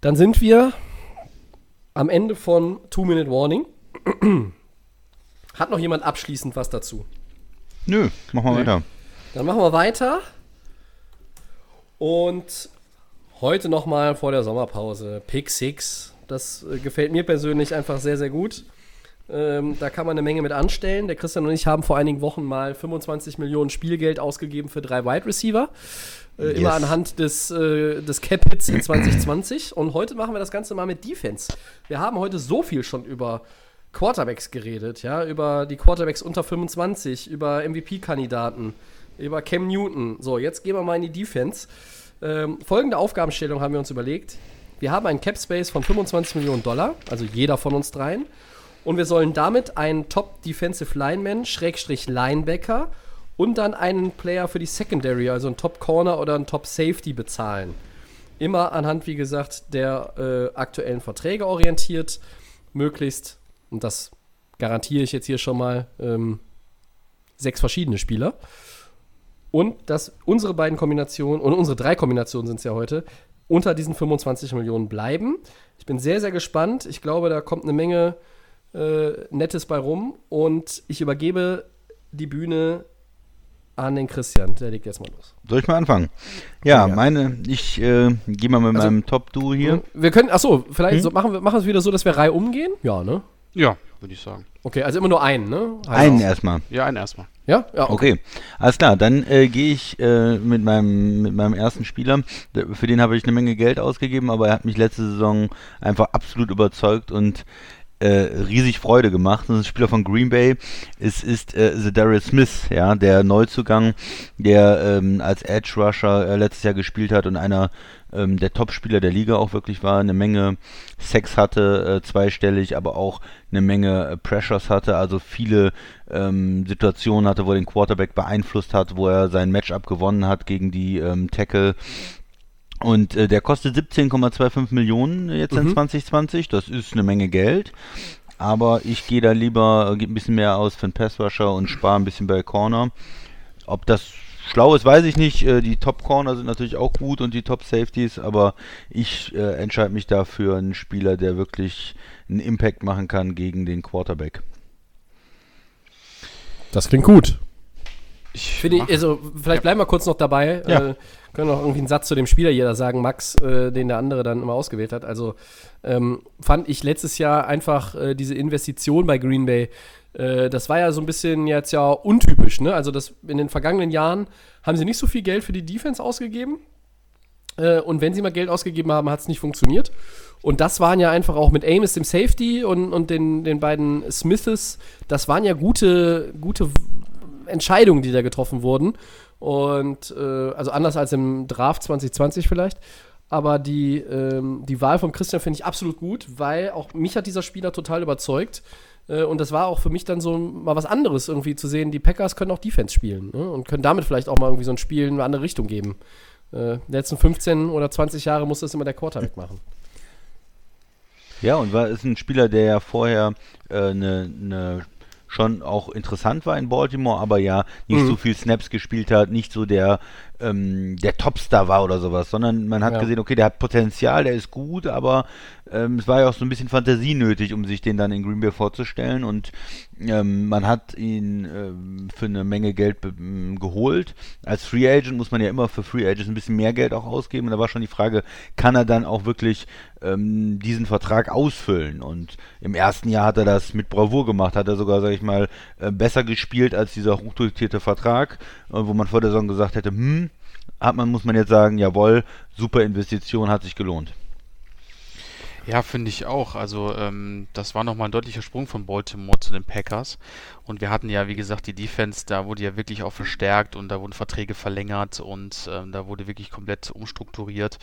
S3: Dann sind wir am Ende von Two-Minute Warning. Hat noch jemand abschließend was dazu?
S4: Nö, mach mal
S5: Nee.
S4: weiter.
S3: Dann machen wir weiter. Und heute nochmal vor der Sommerpause Pick 6. Das äh, gefällt mir persönlich einfach sehr, sehr gut. Ähm, da kann man eine Menge mit anstellen. Der Christian und ich haben vor einigen Wochen mal 25 Millionen Spielgeld ausgegeben für drei Wide Receiver. Äh, Immer
S4: Yes.
S3: anhand des, äh, des Cap-Hits in 2020. Und heute machen wir das Ganze mal mit Defense. Wir haben heute so viel schon über Quarterbacks geredet, ja, über die Quarterbacks unter 25, über MVP-Kandidaten, über Cam Newton. So, jetzt gehen wir mal in die Defense. Ähm, folgende Aufgabenstellung haben wir uns überlegt. Wir haben einen Cap Space von 25 Millionen Dollar, also jeder von uns dreien. Und wir sollen damit einen Top Defensive Lineman, Schrägstrich Linebacker und dann einen Player für die Secondary, also einen Top Corner oder einen Top Safety bezahlen. Immer anhand, wie gesagt, der äh, aktuellen Verträge orientiert, möglichst, und das garantiere ich jetzt hier schon mal, ähm, sechs verschiedene Spieler. Und dass unsere beiden Kombinationen, und unsere drei Kombinationen sind es ja heute, unter diesen 25 Millionen bleiben. Ich bin sehr, sehr gespannt. Ich glaube, da kommt eine Menge äh, Nettes bei rum. Und ich übergebe die Bühne an den Christian. Der legt jetzt mal los.
S4: Soll ich mal anfangen? Ja,
S3: Ja.
S4: meine, ich äh, gehe mal mit
S3: Also-
S4: meinem Top-Duo hier.
S3: Wir können, achso, vielleicht
S4: Hm?
S3: so, machen wir machen wir es wieder so, dass wir Reihe umgehen? Ja, ne?
S5: Ja, würde ich sagen.
S3: Okay, also immer nur einen, ne? Heißt
S4: Einen
S3: auch-
S4: erstmal.
S5: Ja, einen erstmal.
S3: Ja? Ja, okay.
S4: Okay, alles klar. Dann äh, gehe ich äh, mit, meinem, mit meinem ersten Spieler. Für den habe ich eine Menge Geld ausgegeben, aber er hat mich letzte Saison einfach absolut überzeugt und äh, riesig Freude gemacht. Das ist ein Spieler von Green Bay. Es ist äh, Darius Smith, ja, der Neuzugang, der ähm, als Edge Rusher äh, letztes Jahr gespielt hat und einer ähm, der Top-Spieler der Liga auch wirklich war, eine Menge Sex hatte, äh, zweistellig, aber auch eine Menge äh, Pressures hatte, also viele ähm, Situationen hatte, wo er den Quarterback beeinflusst hat, wo er sein Matchup gewonnen hat gegen die ähm, Tackle. Und äh, der kostet 17,25 Millionen jetzt in
S3: Mhm.
S4: 2020. Das ist eine Menge Geld. Aber ich gehe da lieber, gebe ein bisschen mehr aus für den Passrusher und spare ein bisschen bei Corner. Ob das schlau ist, weiß ich nicht. Äh, die Top Corner sind natürlich auch gut und die Top Safeties, aber ich äh, entscheide mich dafür einen Spieler, der wirklich einen Impact machen kann gegen den Quarterback.
S3: Das klingt gut.
S5: Ich
S3: Finde also vielleicht bleiben wir kurz noch dabei.
S4: Ja.
S3: Äh, können noch irgendwie einen Satz zu dem Spieler jeder sagen, Max, äh, den der andere dann immer ausgewählt hat. Also ähm, fand ich letztes Jahr einfach äh, diese Investition bei Green Bay, äh, das war ja so ein bisschen jetzt ja untypisch, ne? Also das in den vergangenen Jahren haben sie nicht so viel Geld für die Defense ausgegeben. Äh, und wenn sie mal Geld ausgegeben haben, hat es nicht funktioniert. Und das waren ja einfach auch mit Amos, dem Safety und, und den, den beiden Smiths, das waren ja gute, gute Entscheidungen, die da getroffen wurden. Und äh, also anders als im Draft 2020 vielleicht. Aber die, ähm, die Wahl von Christian finde ich absolut gut, weil auch mich hat dieser Spieler total überzeugt. Äh, und das war auch für mich dann so mal was anderes, irgendwie zu sehen, die Packers können auch Defense spielen ne? und können damit vielleicht auch mal irgendwie so ein Spiel in eine andere Richtung geben. Äh, letzten 15 oder 20 Jahre muss das immer der Quarterback machen.
S4: Ja, und war ist ein Spieler, der ja vorher äh, ne, ne schon auch interessant war in Baltimore, aber ja nicht
S3: Mhm.
S4: so viel Snaps gespielt hat, nicht so der ähm, der Topstar war oder sowas, sondern man hat
S3: Ja.
S4: gesehen, okay, der hat Potenzial, der ist gut, aber ähm, es war ja auch so ein bisschen Fantasie nötig, um sich den dann in Green Bay vorzustellen und ähm, man hat ihn ähm, für eine Menge Geld geholt. Als Free Agent muss man ja immer für Free Agents ein bisschen mehr Geld auch ausgeben. Und da war schon die Frage, kann er dann auch wirklich ähm, diesen Vertrag ausfüllen? Und im ersten Jahr hat er das mit Bravour gemacht, hat er sogar, sag ich mal, äh, besser gespielt als dieser hochdotierte Vertrag, äh, wo man vor der Saison gesagt hätte, hm, hat man, muss man jetzt sagen, jawohl, super Investition, hat sich gelohnt.
S5: Ja, finde ich auch. Also ähm, das war nochmal ein deutlicher Sprung von Baltimore zu den Packers. Und wir hatten ja, wie gesagt, die Defense, da wurde ja wirklich auch verstärkt und da wurden Verträge verlängert und ähm, da wurde wirklich komplett umstrukturiert.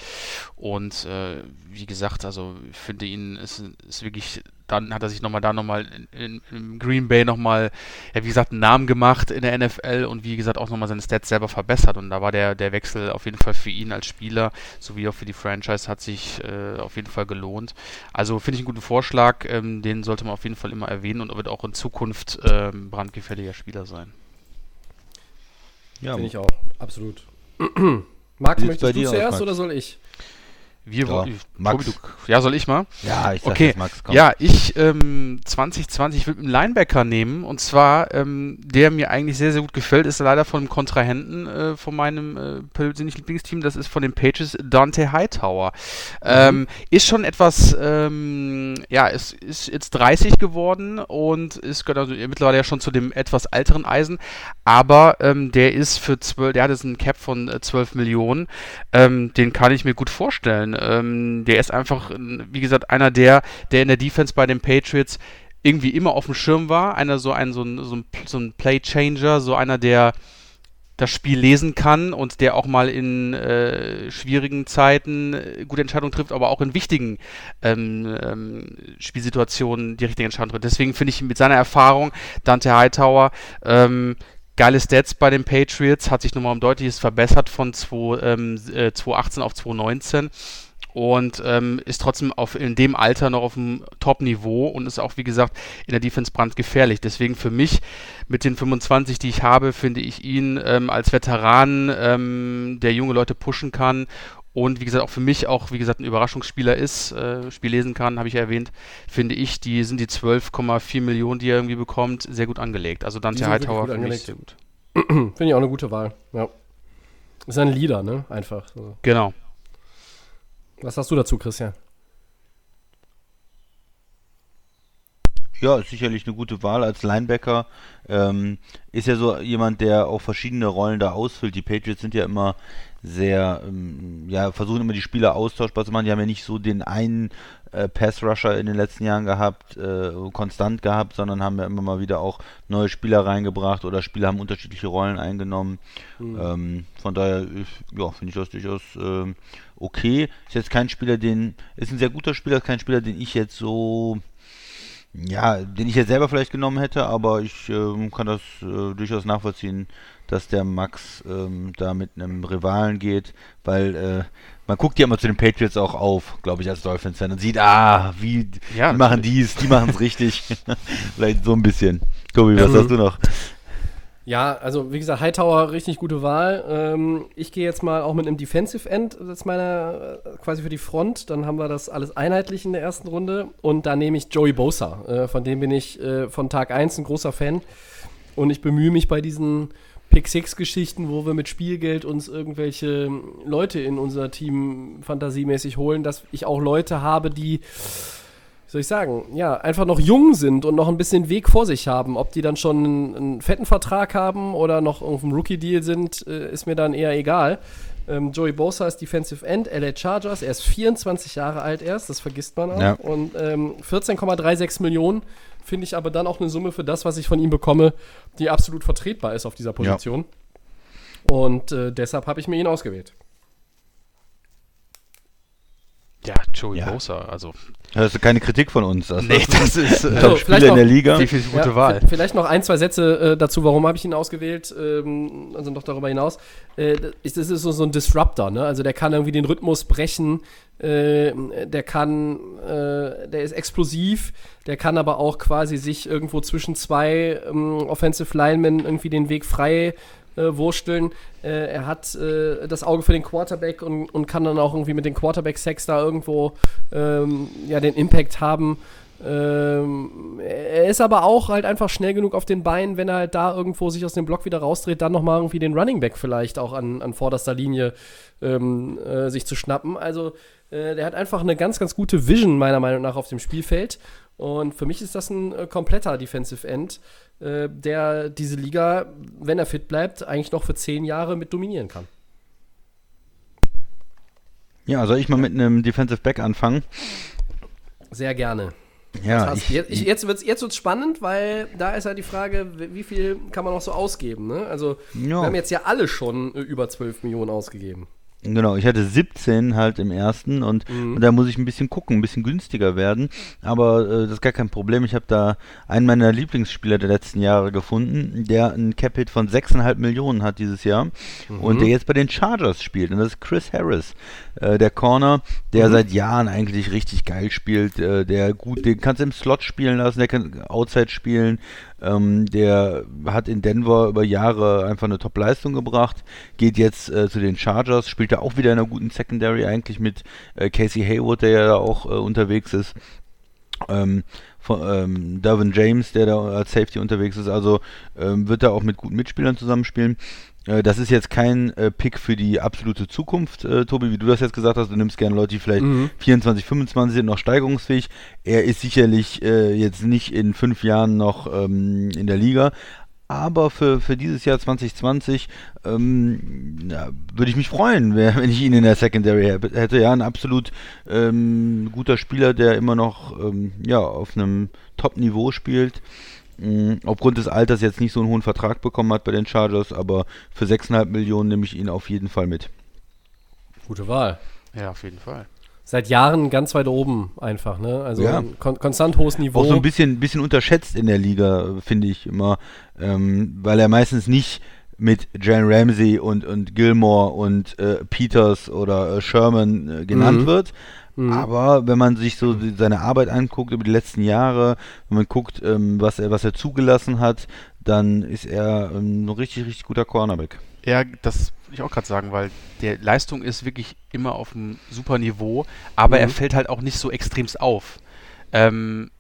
S5: Und äh, wie gesagt, also ich finde ihn ist, ist wirklich dann hat er sich nochmal da nochmal in, in, Green Bay nochmal, ja, wie gesagt, einen Namen gemacht in der NFL und wie gesagt auch nochmal seine Stats selber verbessert. Und da war der, der Wechsel auf jeden Fall für ihn als Spieler sowie auch für die Franchise hat sich äh, auf jeden Fall gelohnt. Also finde ich einen guten Vorschlag, ähm, den sollte man auf jeden Fall immer erwähnen und wird auch in Zukunft ähm, brandgefährlicher Spieler sein.
S3: Ja, finde ich auch, absolut. Max, möchtest du zuerst oder soll ich?
S5: Wir ja, Max. Tobi, du, ja, soll ich mal?
S4: Ja, ich
S5: sag okay. Max. Komm. Ja, ich ähm, 2020 will einen Linebacker nehmen und zwar, ähm, der mir eigentlich sehr, sehr gut gefällt, ist leider von einem Kontrahenten äh, von meinem äh, persönlichen Lieblingsteam, das ist von den Pages Dante Hightower. Mhm. Ähm, ist schon etwas, ähm, ja, ist, ist jetzt 30 geworden und ist also mittlerweile ja schon zu dem etwas älteren Eisen, aber ähm, der ist für 12, der hat jetzt einen Cap von äh, 12 Millionen, ähm, den kann ich mir gut vorstellen. Ähm, der ist einfach, wie gesagt, einer der, der in der Defense bei den Patriots irgendwie immer auf dem Schirm war. Einer so ein, so ein, so ein, so ein Play-Changer, so einer, der das Spiel lesen kann und der auch mal in äh, schwierigen Zeiten äh, gute Entscheidungen trifft, aber auch in wichtigen ähm, ähm, Spielsituationen die richtige Entscheidung trifft. Deswegen finde ich mit seiner Erfahrung Dante Hightower ähm, geile Stats bei den Patriots, hat sich nochmal um deutliches verbessert von 2, ähm, äh, 2018 auf 2019 und ähm, ist trotzdem auf, in dem Alter noch auf dem Top-Niveau und ist auch, wie gesagt, in der Defense brandgefährlich. Deswegen für mich mit den 25, die ich habe, finde ich ihn ähm, als Veteran, ähm, der junge Leute pushen kann und wie gesagt auch für mich auch, wie gesagt, ein Überraschungsspieler ist, äh, Spiel lesen kann, habe ich ja erwähnt, finde ich, die sind die 12,4 Millionen, die er irgendwie bekommt, sehr gut angelegt. Also Dante Hightower finde ich sehr gut.
S3: finde ich auch eine gute Wahl, ja. Ist ein Leader, ne? Einfach.
S5: So. Genau.
S3: Was hast du dazu, Christian?
S4: Ja, ist sicherlich eine gute Wahl als Linebacker. Ähm, ist ja so jemand, der auch verschiedene Rollen da ausfüllt. Die Patriots sind ja immer sehr, ähm, ja, versuchen immer die Spieler austauschbar zu machen. Die haben ja nicht so den einen äh, Pass-Rusher in den letzten Jahren gehabt, äh, konstant gehabt, sondern haben ja immer mal wieder auch neue Spieler reingebracht oder Spieler haben unterschiedliche Rollen eingenommen. Mhm. Ähm, von daher, ja, finde ich das durchaus äh, okay. Ist jetzt kein Spieler, den, ist ein sehr guter Spieler, ist kein Spieler, den ich jetzt so ja, den ich jetzt selber vielleicht genommen hätte, aber ich äh, kann das äh, durchaus nachvollziehen, dass der Max ähm, da mit einem Rivalen geht, weil äh, man guckt ja immer zu den Patriots auch auf, glaube ich, als Dolphins-Fan und sieht, ah, wie, ja, die machen dies, die machen es richtig. vielleicht so ein bisschen. Tobi, was ähm, hast du noch?
S3: Ja, also wie gesagt, Hightower, richtig gute Wahl. Ähm, ich gehe jetzt mal auch mit einem Defensive End, das ist meine äh, quasi für die Front. Dann haben wir das alles einheitlich in der ersten Runde. Und da nehme ich Joey Bosa. Äh, von dem bin ich äh, von Tag 1 ein großer Fan. Und ich bemühe mich bei diesen Pick-Six-Geschichten, wo wir mit Spielgeld uns irgendwelche Leute in unser Team fantasiemäßig holen, dass ich auch Leute habe, die soll ich sagen, ja, einfach noch jung sind und noch ein bisschen Weg vor sich haben. Ob die dann schon einen, einen fetten Vertrag haben oder noch auf einem Rookie-Deal sind, äh, ist mir dann eher egal. Ähm, Joey Bosa ist Defensive End, LA Chargers. Er ist 24 Jahre alt erst, das vergisst man auch. Ja. Und ähm, 14,36 Millionen finde ich aber dann auch eine Summe für das, was ich von ihm bekomme, die absolut vertretbar ist auf dieser Position. Ja. Und äh, deshalb habe ich mir ihn ausgewählt.
S5: Ja, Joey ja. Bosa, also
S4: das ist keine Kritik von uns.
S5: Also nee, das ist
S3: äh, also, Spieler in der Liga. Viel, viel gute ja, Wahl. Vielleicht noch ein, zwei Sätze äh, dazu, warum habe ich ihn ausgewählt, ähm, also noch darüber hinaus. Äh, das ist so, so ein Disruptor, ne? Also der kann irgendwie den Rhythmus brechen, äh, der kann, äh, der ist explosiv, der kann aber auch quasi sich irgendwo zwischen zwei ähm, Offensive Linemen irgendwie den Weg frei äh, wursteln. Äh, er hat äh, das Auge für den Quarterback und, und kann dann auch irgendwie mit den Quarterback-Sex da irgendwo ähm, ja, den Impact haben. Ähm, er ist aber auch halt einfach schnell genug auf den Beinen, wenn er halt da irgendwo sich aus dem Block wieder rausdreht, dann nochmal irgendwie den Running Back vielleicht auch an, an vorderster Linie ähm, äh, sich zu schnappen. Also äh, der hat einfach eine ganz, ganz gute Vision meiner Meinung nach auf dem Spielfeld. Und für mich ist das ein äh, kompletter Defensive End, äh, der diese Liga, wenn er fit bleibt, eigentlich noch für zehn Jahre mit dominieren kann.
S4: Ja, soll ich mal mit einem Defensive Back anfangen?
S3: Sehr gerne.
S4: Ja,
S3: ich, jetzt, jetzt wird es jetzt spannend, weil da ist halt die Frage, wie viel kann man noch so ausgeben. Ne? Also, ja. wir haben jetzt ja alle schon äh, über 12 Millionen ausgegeben.
S4: Genau, ich hatte 17 halt im ersten und,
S3: Mhm.
S4: und da muss ich ein bisschen gucken, ein bisschen günstiger werden. Aber äh, das ist gar kein Problem. Ich habe da einen meiner Lieblingsspieler der letzten Jahre gefunden, der ein Cap-Hit von 6,5 Millionen hat dieses Jahr und der jetzt bei den Chargers spielt. Und das ist Chris Harris, äh, der Corner, der seit Jahren eigentlich richtig geil spielt, äh, der gut, den kannst du im Slot spielen lassen, der kann Outside spielen. Ähm, der hat in Denver über Jahre einfach eine Top-Leistung gebracht, geht jetzt äh, zu den Chargers, spielt da auch wieder in einer guten Secondary eigentlich mit äh, Casey Hayward, der ja da auch äh, unterwegs ist. Ähm, von, ähm, Dervin James, der da als Safety unterwegs ist, also ähm, wird da auch mit guten Mitspielern zusammenspielen. Äh, das ist jetzt kein äh, Pick für die absolute Zukunft, äh, Tobi, wie du das jetzt gesagt hast. Du nimmst gerne Leute, die vielleicht 24, 25 sind, noch steigerungsfähig. Er ist sicherlich äh, jetzt nicht in fünf Jahren noch ähm, in der Liga. Aber für, für dieses Jahr 2020 ähm, ja, würde ich mich freuen, wenn ich ihn in der Secondary hä- hätte. Ja, ein absolut ähm, guter Spieler, der immer noch ähm, ja, auf einem Top-Niveau spielt. Mm, Aufgrund des Alters jetzt nicht so einen hohen Vertrag bekommen hat bei den Chargers, aber für 6,5 Millionen nehme ich ihn auf jeden Fall mit.
S3: Gute Wahl.
S5: Ja, auf jeden Fall.
S3: Seit Jahren ganz weit oben einfach, ne? Also
S4: Ja.
S3: ein kon konstant hohes Niveau.
S4: Auch so ein bisschen, bisschen unterschätzt in der Liga, finde ich immer, ähm, weil er meistens nicht mit Jalen Ramsey und, und Gilmore und äh, Peters oder äh, Sherman äh, genannt
S3: Mhm.
S4: wird. Aber wenn man sich so die- seine Arbeit anguckt über die letzten Jahre, wenn man guckt, ähm, was er was er zugelassen hat, dann ist er ähm, ein richtig richtig guter Cornerback.
S5: Ja, das will ich auch gerade sagen, weil der Leistung ist wirklich immer auf einem super Niveau, aber er fällt halt auch nicht so extremst auf. Ähm,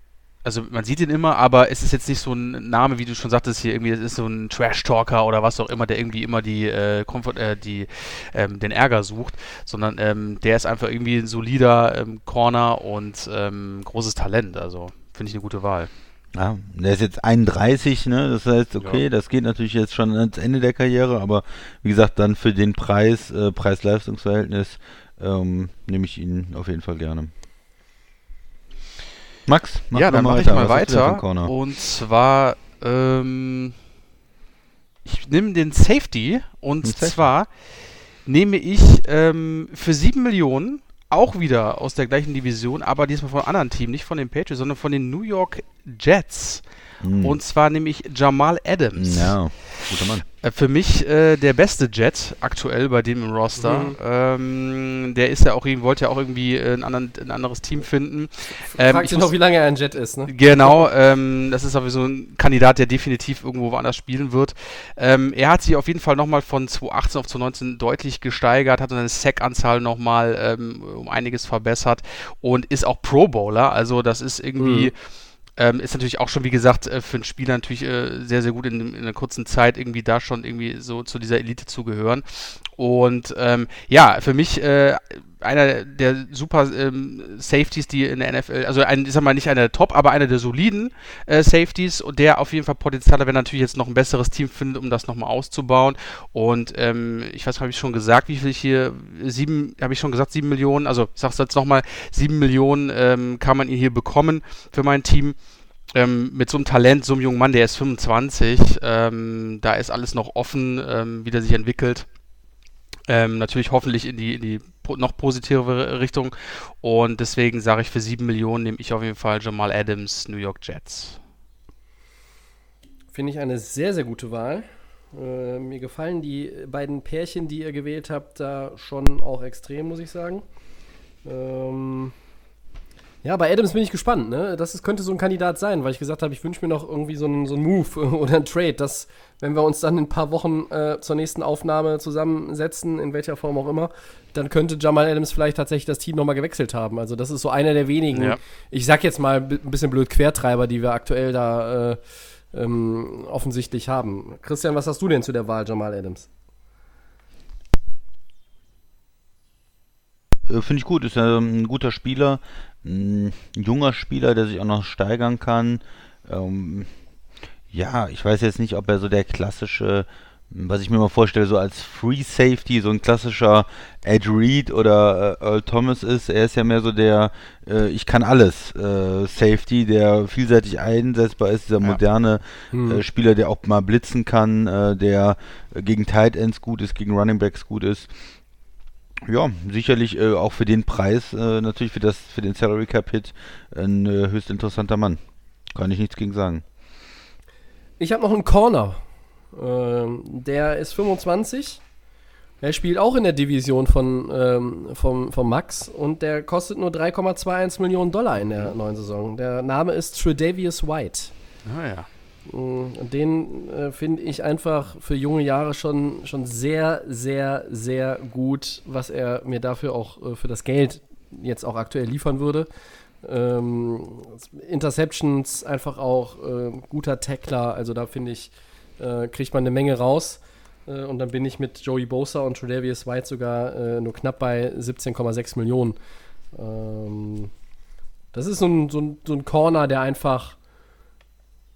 S5: also man sieht ihn immer, aber es ist jetzt nicht so ein Name, wie du schon sagtest, hier irgendwie, es ist so ein Trash-Talker oder was auch immer, der irgendwie immer die, äh, Komfort, äh, die ähm, den Ärger sucht, sondern ähm, der ist einfach irgendwie ein solider ähm, Corner und ähm, großes Talent. Also finde ich eine gute Wahl.
S4: Ja, der ist jetzt 31, ne? Das heißt, okay,
S5: Ja.
S4: das geht natürlich jetzt schon ans Ende der Karriere, aber wie gesagt, dann für den Preis, äh, Preis-Leistungs-Verhältnis, ähm, nehme ich ihn auf jeden Fall gerne. Max, mach
S5: ja, dann
S4: mal
S5: mache ich mal weiter. Und zwar, ähm, ich nehme den Safety und
S4: Safety.
S5: zwar nehme ich ähm, für 7 Millionen auch wieder aus der gleichen Division, aber diesmal von einem anderen Team, nicht von den Patriots, sondern von den New York Jets.
S4: Hm.
S5: Und zwar nehme ich Jamal Adams.
S4: Ja, guter Mann.
S5: Äh, Für mich äh, der beste Jet aktuell bei dem im Roster.
S3: Mhm.
S5: Ähm, der ist ja auch, wollte ja auch irgendwie äh, ein, anderen, ein anderes Team finden. Ähm,
S3: Fragt
S5: ich
S3: sich noch, wie lange er ein Jet ist, ne?
S5: Genau, ähm, das ist sowieso ein Kandidat, der definitiv irgendwo woanders spielen wird. Ähm, er hat sich auf jeden Fall nochmal von 2018 auf 2019 deutlich gesteigert, hat seine Sack-Anzahl nochmal ähm, um einiges verbessert und ist auch Pro Bowler. Also das ist irgendwie,
S3: Mhm.
S5: Ähm, ist natürlich auch schon, wie gesagt, äh, für einen Spieler natürlich äh, sehr, sehr gut in, in einer kurzen Zeit irgendwie da schon irgendwie so zu dieser Elite zu gehören. Und ähm, ja, für mich äh, einer der super ähm, Safeties, die in der NFL, also ein, ich sag mal nicht einer der Top, aber einer der soliden äh, Safeties und der auf jeden Fall Potenzial hat, wenn er natürlich jetzt noch ein besseres Team findet, um das nochmal auszubauen. Und ähm, ich weiß, habe ich schon gesagt, wie viel ich hier, sieben, habe ich schon gesagt, sieben Millionen, also ich sag's jetzt nochmal, sieben Millionen ähm, kann man ihn hier bekommen für mein Team. Ähm, mit so einem Talent, so einem jungen Mann, der ist 25, ähm, da ist alles noch offen, ähm, wie der sich entwickelt. Ähm, natürlich hoffentlich in die, in die noch positivere Richtung. Und deswegen sage ich, für 7 Millionen nehme ich auf jeden Fall Jamal Adams, New York Jets.
S3: Finde ich eine sehr, sehr gute Wahl. Äh, mir gefallen die beiden Pärchen, die ihr gewählt habt, da schon auch extrem, muss ich sagen. Ähm ja, bei Adams bin ich gespannt. Ne? Das ist, könnte so ein Kandidat sein, weil ich gesagt habe, ich wünsche mir noch irgendwie so einen, so einen Move oder einen Trade, dass, wenn wir uns dann in ein paar Wochen äh, zur nächsten Aufnahme zusammensetzen, in welcher Form auch immer, dann könnte Jamal Adams vielleicht tatsächlich das Team nochmal gewechselt haben. Also das ist so einer der wenigen,
S5: Ja.
S3: ich sag jetzt mal ein bisschen blöd Quertreiber, die wir aktuell da äh, ähm, offensichtlich haben. Christian, was hast du denn zu der Wahl Jamal Adams?
S4: Äh, Finde ich gut, ist ja ein guter Spieler, ein junger Spieler, der sich auch noch steigern kann. Ähm, ja, ich weiß jetzt nicht, ob er so der klassische, was ich mir mal vorstelle, so als Free Safety, so ein klassischer Ed Reed oder äh, Earl Thomas ist. Er ist ja mehr so der, äh, ich kann alles äh, Safety, der vielseitig einsetzbar ist, dieser
S5: Ja.
S4: moderne äh, Spieler, der auch mal blitzen kann, äh, der gegen Tight Ends gut ist, gegen Running Backs gut ist. Ja, sicherlich äh, auch für den Preis, natürlich für das, für den Salary Cap Hit, ein höchst interessanter Mann. Kann ich nichts gegen sagen.
S3: Ich habe noch einen Corner. Ähm, der ist 25. Er spielt auch in der Division von, ähm, vom, vom Max und der kostet nur 3,21 Millionen Dollar in der neuen Saison. Der Name ist Tredavious White.
S5: Ah ja.
S3: Mm, Den äh, finde ich einfach für junge Jahre schon, schon sehr, sehr, sehr gut, was er mir dafür auch äh, für das Geld jetzt auch aktuell liefern würde. Ähm, Interceptions einfach auch äh, guter Tackler, also da finde ich, äh, kriegt man eine Menge raus. Äh, und dann bin ich mit Joey Bosa und Tredavious White sogar äh, nur knapp bei 17,6 Millionen. Ähm, das ist so ein, so, ein, so ein Corner, der einfach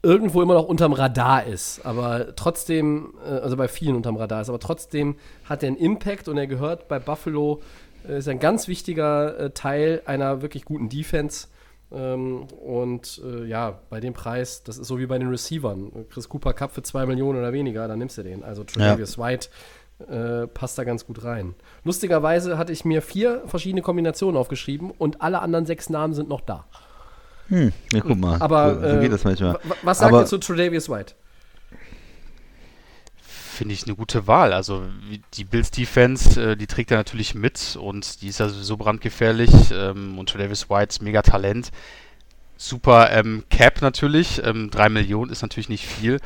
S3: irgendwo immer noch unterm Radar ist, aber trotzdem, äh, also bei vielen unterm Radar ist, aber trotzdem hat er einen Impact und er gehört bei Buffalo, ist ein ganz wichtiger äh, Teil einer wirklich guten Defense. Ähm, und äh, ja, bei dem Preis, das ist so wie bei den Receivern. Chris Cooper Cup für 2 Millionen oder weniger, dann nimmst du den. Also Travis White äh, passt da ganz gut rein. Lustigerweise hatte ich mir vier verschiedene Kombinationen aufgeschrieben und alle anderen sechs Namen sind noch da.
S4: Hm, ja, guck mal.
S3: Aber
S4: so, so
S3: äh,
S4: geht das manchmal.
S3: wa- Was sagt
S4: Aber-
S3: ihr zu Tredavious White?
S5: Finde ich eine gute Wahl. Also die Bills Defense, äh, die trägt er natürlich mit und die ist ja sowieso brandgefährlich. Ähm, und Travis White mega Talent. Super ähm, Cap natürlich. Ähm, 3 Millionen ist natürlich nicht viel.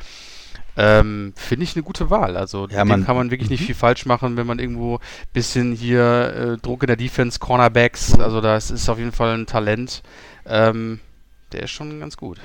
S5: Ähm, Finde ich eine gute Wahl. Also
S4: Ja, man-
S5: kann man wirklich nicht viel falsch machen, wenn man irgendwo ein bisschen hier äh, Druck in der Defense, Cornerbacks, also das ist auf jeden Fall ein Talent. Ähm, der ist schon ganz gut.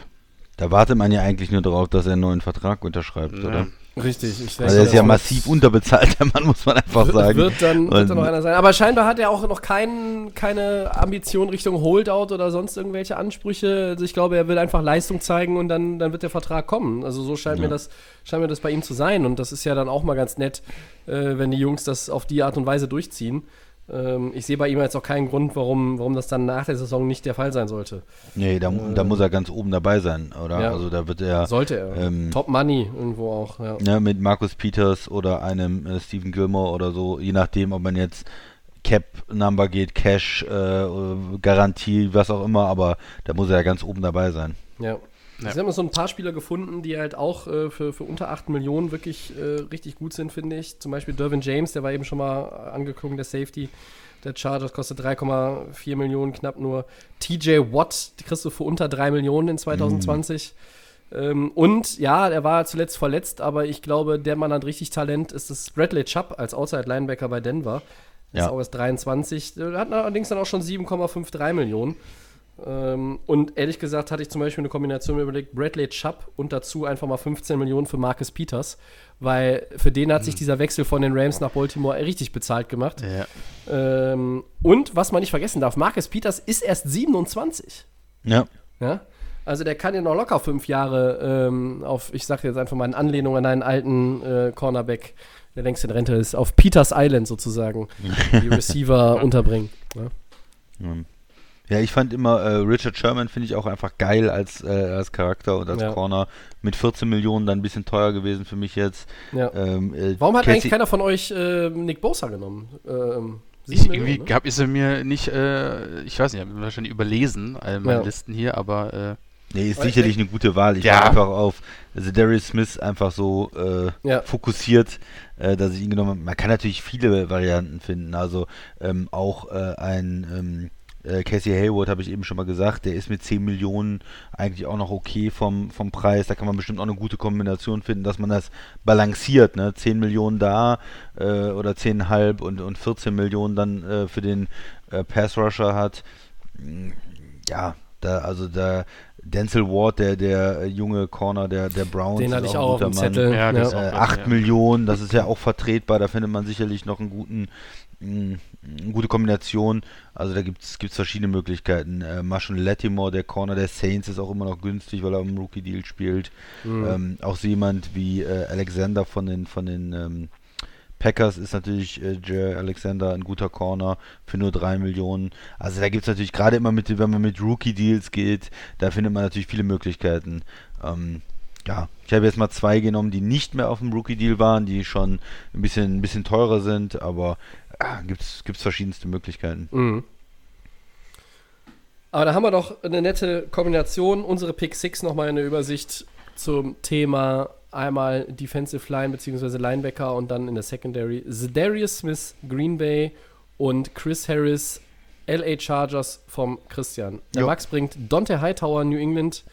S4: Da wartet man ja eigentlich nur darauf, dass er einen neuen Vertrag unterschreibt,
S5: Ja.
S4: oder?
S3: Richtig, ich
S4: Weil er ist ja massiv unterbezahlt, der Mann, muss man einfach sagen.
S3: Wird dann, wird dann noch einer sein. Aber scheinbar hat er auch noch kein, keine Ambition Richtung Holdout oder sonst irgendwelche Ansprüche. Also ich glaube, er will einfach Leistung zeigen und dann, dann wird der Vertrag kommen. Also so scheint, mir das, scheint mir das bei ihm zu sein. Und das ist ja dann auch mal ganz nett, äh, wenn die Jungs das auf die Art und Weise durchziehen. Ähm, ich sehe bei ihm jetzt auch keinen Grund, warum, warum das dann nach der Saison nicht der Fall sein sollte.
S4: Nee, da, da muss er ganz oben dabei sein, oder?
S3: Ja.
S4: Also da wird er
S3: Sollte er.
S4: ähm,
S3: Top Money irgendwo auch. Ja.
S4: ne, mit Markus Peters oder einem äh, Stephen Gilmore oder so, je nachdem, ob man jetzt Cap Number geht, Cash, äh, Garantie, was auch immer, aber da muss er ja ganz oben dabei sein.
S3: Ja.
S5: Ja.
S3: Sie haben so ein paar Spieler gefunden, die halt auch äh, für, für unter 8 Millionen wirklich äh, richtig gut sind, finde ich. Zum Beispiel Dervin James, der war eben schon mal angeklungen, der Safety. Der Chargers kostet 3,4 Millionen knapp nur. TJ Watt, die kriegst du für unter 3 Millionen in 2020. Ähm, und ja, er war zuletzt verletzt, aber ich glaube, der Mann hat richtig Talent, ist das Bradley Chubb als Outside Linebacker bei Denver. Der
S4: Ja.
S3: ist auch erst 23. Der hat allerdings dann auch schon 7,53 Millionen. Ähm, und ehrlich gesagt hatte ich zum Beispiel eine Kombination überlegt, Bradley Chubb und dazu einfach mal 15 Millionen für Marcus Peters, weil für den hat sich dieser Wechsel von den Rams nach Baltimore richtig bezahlt gemacht.
S5: Ja.
S3: Ähm, und was man nicht vergessen darf, Marcus Peters ist erst 27.
S4: Ja.
S3: Ja? Also der kann ja noch locker fünf Jahre ähm, auf, ich sage jetzt einfach mal in Anlehnung an einen alten äh, Cornerback, der längst in Rente ist, auf Peters Island sozusagen die Receiver unterbringen. Ja?
S4: Ja, ich fand immer äh, Richard Sherman finde ich auch einfach geil als, äh, als Charakter und als
S3: Ja.
S4: Corner. Mit 14 Millionen dann ein bisschen teuer gewesen für mich jetzt.
S3: Ja.
S4: Ähm, äh,
S3: Warum hat
S4: Casey-
S3: eigentlich keiner von euch äh, Nick Bosa genommen? Ähm,
S5: Ich, irgendwie
S3: ne?
S5: gab ist er mir nicht, äh, ich weiß nicht, ich habe ihn wahrscheinlich überlesen, all meine
S3: Ja.
S5: Listen hier, aber äh,
S4: Nee, ist sicherlich eine gute Wahl. Ich
S5: Ja.
S4: war einfach auf also Darius Smith einfach so äh,
S3: Ja.
S4: fokussiert, äh, dass ich ihn genommen habe. Man kann natürlich viele Varianten finden. Also ähm, auch äh, ein ähm, äh, Casey Hayward habe ich eben schon mal gesagt, der ist mit 10 Millionen eigentlich auch noch okay vom, vom Preis. Da kann man bestimmt auch eine gute Kombination finden, dass man das balanciert. Ne? 10 Millionen da äh, oder 10,5 und, und 14 Millionen dann äh, für den äh, Pass Rusher hat. Mm, Ja, da, also da Denzel Ward, der, der junge Corner der, der Browns,
S3: Den hatte ich auch auf
S4: guter
S3: dem
S4: Mann.
S3: Zettel.
S5: Ja, auch-
S4: Äh, 8
S5: ja.
S4: Millionen, das ist ja auch vertretbar, da findet man sicherlich noch einen guten, mh, eine gute Kombination. Also da gibt es verschiedene Möglichkeiten. Äh, Marshall Latimore, der Corner der Saints, ist auch immer noch günstig, weil er im Rookie-Deal spielt.
S3: Mhm.
S4: Ähm, auch so jemand wie äh, Alexander von den, von den ähm, Packers ist natürlich äh, Alexander ein guter Corner für nur 3 Millionen. Also da gibt es natürlich gerade immer mit, wenn man mit Rookie-Deals geht, da findet man natürlich viele Möglichkeiten. Ähm, Ja, ich habe jetzt mal zwei genommen, die nicht mehr auf dem Rookie-Deal waren, die schon ein bisschen, ein bisschen teurer sind, aber ja, gibt es verschiedenste Möglichkeiten.
S3: Mhm. Aber da haben wir doch eine nette Kombination. Unsere Pick 6 nochmal eine Übersicht zum Thema einmal Defensive Line bzw. Linebacker und dann in der Secondary Zedarius Smith, Green Bay und Chris Harris, LA Chargers vom Christian. Der
S4: Jo.
S3: Max bringt Dante Hightower, New England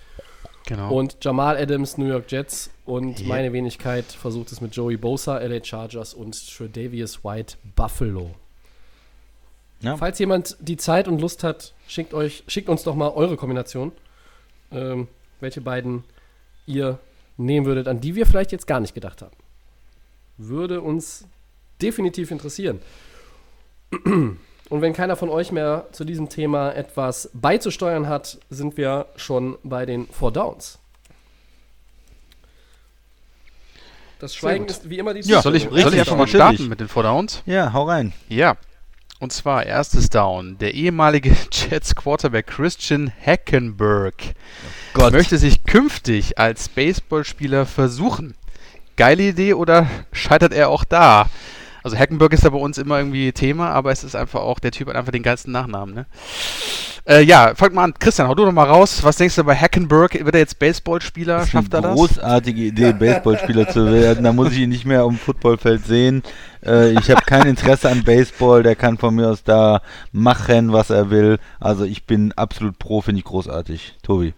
S5: Genau.
S3: und Jamal Adams, New York Jets und
S5: Ja.
S3: meine Wenigkeit versucht es mit Joey Bosa, LA Chargers und Tredavious White, Buffalo.
S4: Ja.
S3: Falls jemand die Zeit und Lust hat, schickt, euch, schickt uns doch mal eure Kombination. Ähm, welche beiden ihr nehmen würdet, an die wir vielleicht jetzt gar nicht gedacht haben. Würde uns definitiv interessieren. Und wenn keiner von euch mehr zu diesem Thema etwas beizusteuern hat, sind wir schon bei den Four Downs. Das Schweigen ist wie immer die
S4: Ja,
S5: soll ich, soll ich einfach mal starten mit den Four Downs?
S4: Ja, hau rein.
S5: Ja. Und zwar erstes Down. Der ehemalige Jets Quarterback Christian Hackenberg
S4: Gott.
S5: möchte sich künftig als Baseballspieler versuchen. Geile Idee oder scheitert er auch da? Also Hackenberg ist ja bei uns immer irgendwie Thema, aber es ist einfach auch, der Typ hat einfach den geilsten Nachnamen, ne? Äh, ja, fangt mal an. Christian, hau du doch mal raus. Was denkst du bei Hackenberg? Wird er jetzt Baseballspieler?
S4: Das ist
S5: Schafft er
S4: eine
S5: das?
S4: großartige Idee, Baseballspieler zu werden. Da muss ich ihn nicht mehr auf dem Footballfeld sehen. Äh, ich habe kein Interesse an Baseball. Der kann von mir aus da machen, was er will. Also ich bin absolut pro, finde ich großartig. Tobi.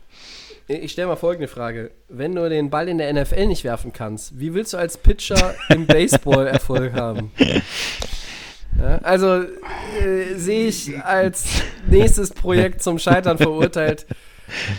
S3: Ich stelle mal folgende Frage. Wenn du den Ball in der NFL nicht werfen kannst, wie willst du als Pitcher im Baseball Erfolg haben? Ja, also äh, sehe ich als nächstes Projekt zum Scheitern verurteilt.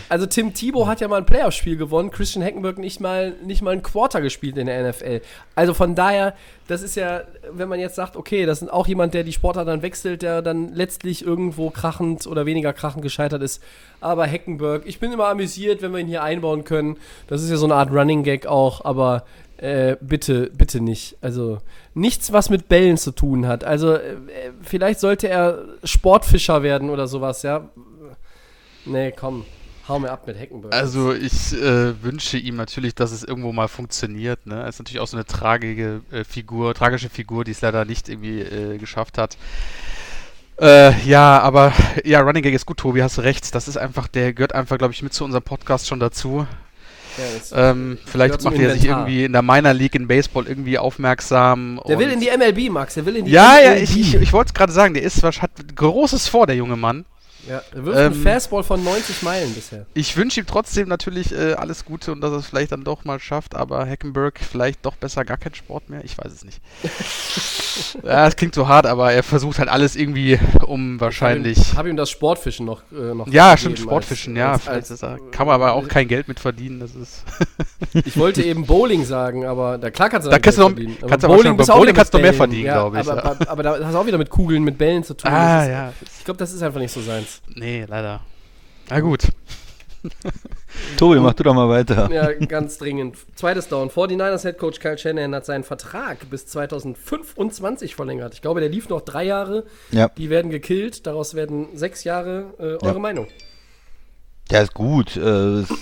S3: Also Tim Thibault hat ja mal ein Playoff-Spiel gewonnen, Christian Hackenberg nicht mal, nicht mal ein Quarter gespielt in der NFL. Also von daher, das ist ja, wenn man jetzt sagt, okay, das ist auch jemand, der die Sportart dann wechselt, der dann letztlich irgendwo krachend oder weniger krachend gescheitert ist. Aber Hackenberg, ich bin immer amüsiert, wenn wir ihn hier einbauen können. Das ist ja so eine Art Running Gag auch, aber äh, bitte, bitte nicht. Also nichts, was mit Bällen zu tun hat. Also äh, vielleicht sollte er Sportfischer werden oder sowas, ja. Nee, komm, hau mir ab mit Hackenberg.
S5: Also ich äh, wünsche ihm natürlich, dass es irgendwo mal funktioniert. Ne? Er ist natürlich auch so eine tragische äh, Figur, tragische Figur, die es leider nicht irgendwie äh, geschafft hat. Äh, ja, aber ja, Running Gag ist gut, Tobi, hast du recht. Das ist einfach, der gehört einfach, glaube ich, mit zu unserem Podcast schon dazu.
S3: Ja,
S5: Ähm, vielleicht macht er sich irgendwie in der Minor League in Baseball irgendwie aufmerksam.
S3: der will in die MLB, Max, der will in die
S5: Ja, ja,
S3: MLB.
S5: ich, ich, ich wollte es gerade sagen, der ist hat Großes vor, der junge Mann.
S3: Ja, er wirft
S5: Ähm,
S3: einen Fastball von 90 Meilen bisher.
S5: Ich wünsche ihm trotzdem natürlich äh, alles Gute und dass er es vielleicht dann doch mal schafft, aber Hackenberg vielleicht doch besser gar kein Sport mehr. Ich weiß es nicht. ja, es klingt so hart, aber er versucht halt alles irgendwie, um wahrscheinlich.
S3: Ich habe ihm das Sportfischen noch. Äh, noch
S5: Ja, stimmt,
S3: als-
S5: Sportfischen, ja.
S3: als-
S5: vielleicht
S3: als-
S5: er, kann man aber auch kein Geld mit verdienen. Das ist.
S3: Ich wollte eben Bowling sagen, aber da klar kannst du
S5: Da kannst du
S3: Geld
S5: noch-
S3: verdienen.
S5: kannst du aber bei
S3: auch
S5: Bowling kannst du mehr verdienen,
S3: ja,
S5: glaub ich,
S3: Aber, aber, aber da hast du auch wieder mit Kugeln, mit Bällen zu tun.
S5: ah,
S3: Das
S5: ja.
S3: Ich glaube, das ist einfach nicht so seins.
S5: Nee, leider. Na gut.
S4: Tobi, mach du doch mal weiter.
S3: Ja, ganz dringend. Zweites Down. 49ers Head Coach Kyle Shanahan hat seinen Vertrag bis 2025 verlängert. Ich glaube, der lief noch drei Jahre.
S4: Ja.
S3: Die werden gekillt. Daraus werden sechs Jahre. Äh, eure
S4: Ja.
S3: Meinung?
S4: Ja, ist gut. Äh, das,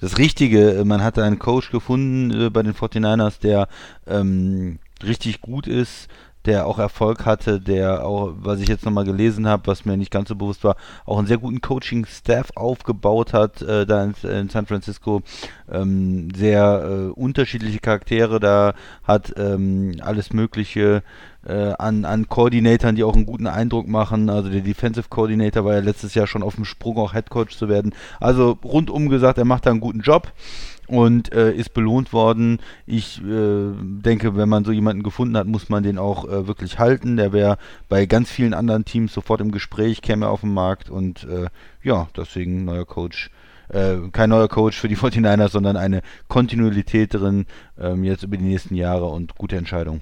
S4: das Richtige, man hat einen Coach gefunden äh, bei den 49ers, der ähm, richtig gut ist, der auch Erfolg hatte, der auch, was ich jetzt nochmal gelesen habe, was mir nicht ganz so bewusst war, auch einen sehr guten Coaching-Staff aufgebaut hat, äh, da in, in San Francisco. Ähm, sehr äh, unterschiedliche Charaktere da hat, ähm, alles Mögliche äh, an, an Koordinatoren, die auch einen guten Eindruck machen. Also der Defensive Coordinator war ja letztes Jahr schon auf dem Sprung, auch Head Coach zu werden. Also rundum gesagt, er macht da einen guten Job und äh, ist belohnt worden. Ich äh, denke, wenn man so jemanden gefunden hat, muss man den auch äh, wirklich halten. Der wäre bei ganz vielen anderen Teams sofort im Gespräch, käme auf den Markt und äh, ja, deswegen neuer Coach. Äh, kein neuer Coach für die 49ers, sondern eine Kontinuität drin, ähm, jetzt über die nächsten Jahre und gute Entscheidung.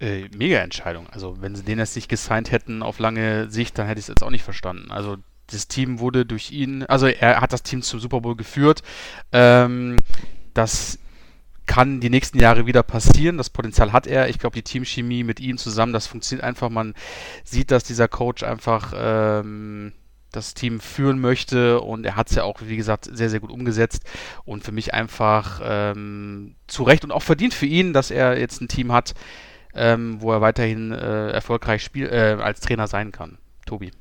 S5: Äh, mega Entscheidung. Also, wenn sie den jetzt nicht gesigned hätten auf lange Sicht, dann hätte ich es jetzt auch nicht verstanden. Also, das Team wurde durch ihn, also er hat das Team zum Super Bowl geführt. Ähm, das kann die nächsten Jahre wieder passieren. Das Potenzial hat er. Ich glaube, die Teamchemie mit ihm zusammen, das funktioniert einfach. Man sieht, dass dieser Coach einfach ähm, das Team führen möchte und er hat es ja auch, wie gesagt, sehr, sehr gut umgesetzt und für mich einfach ähm, zu Recht und auch verdient für ihn, dass er jetzt ein Team hat, ähm, wo er weiterhin äh, erfolgreich spiel, äh, als Trainer sein kann. Tobi.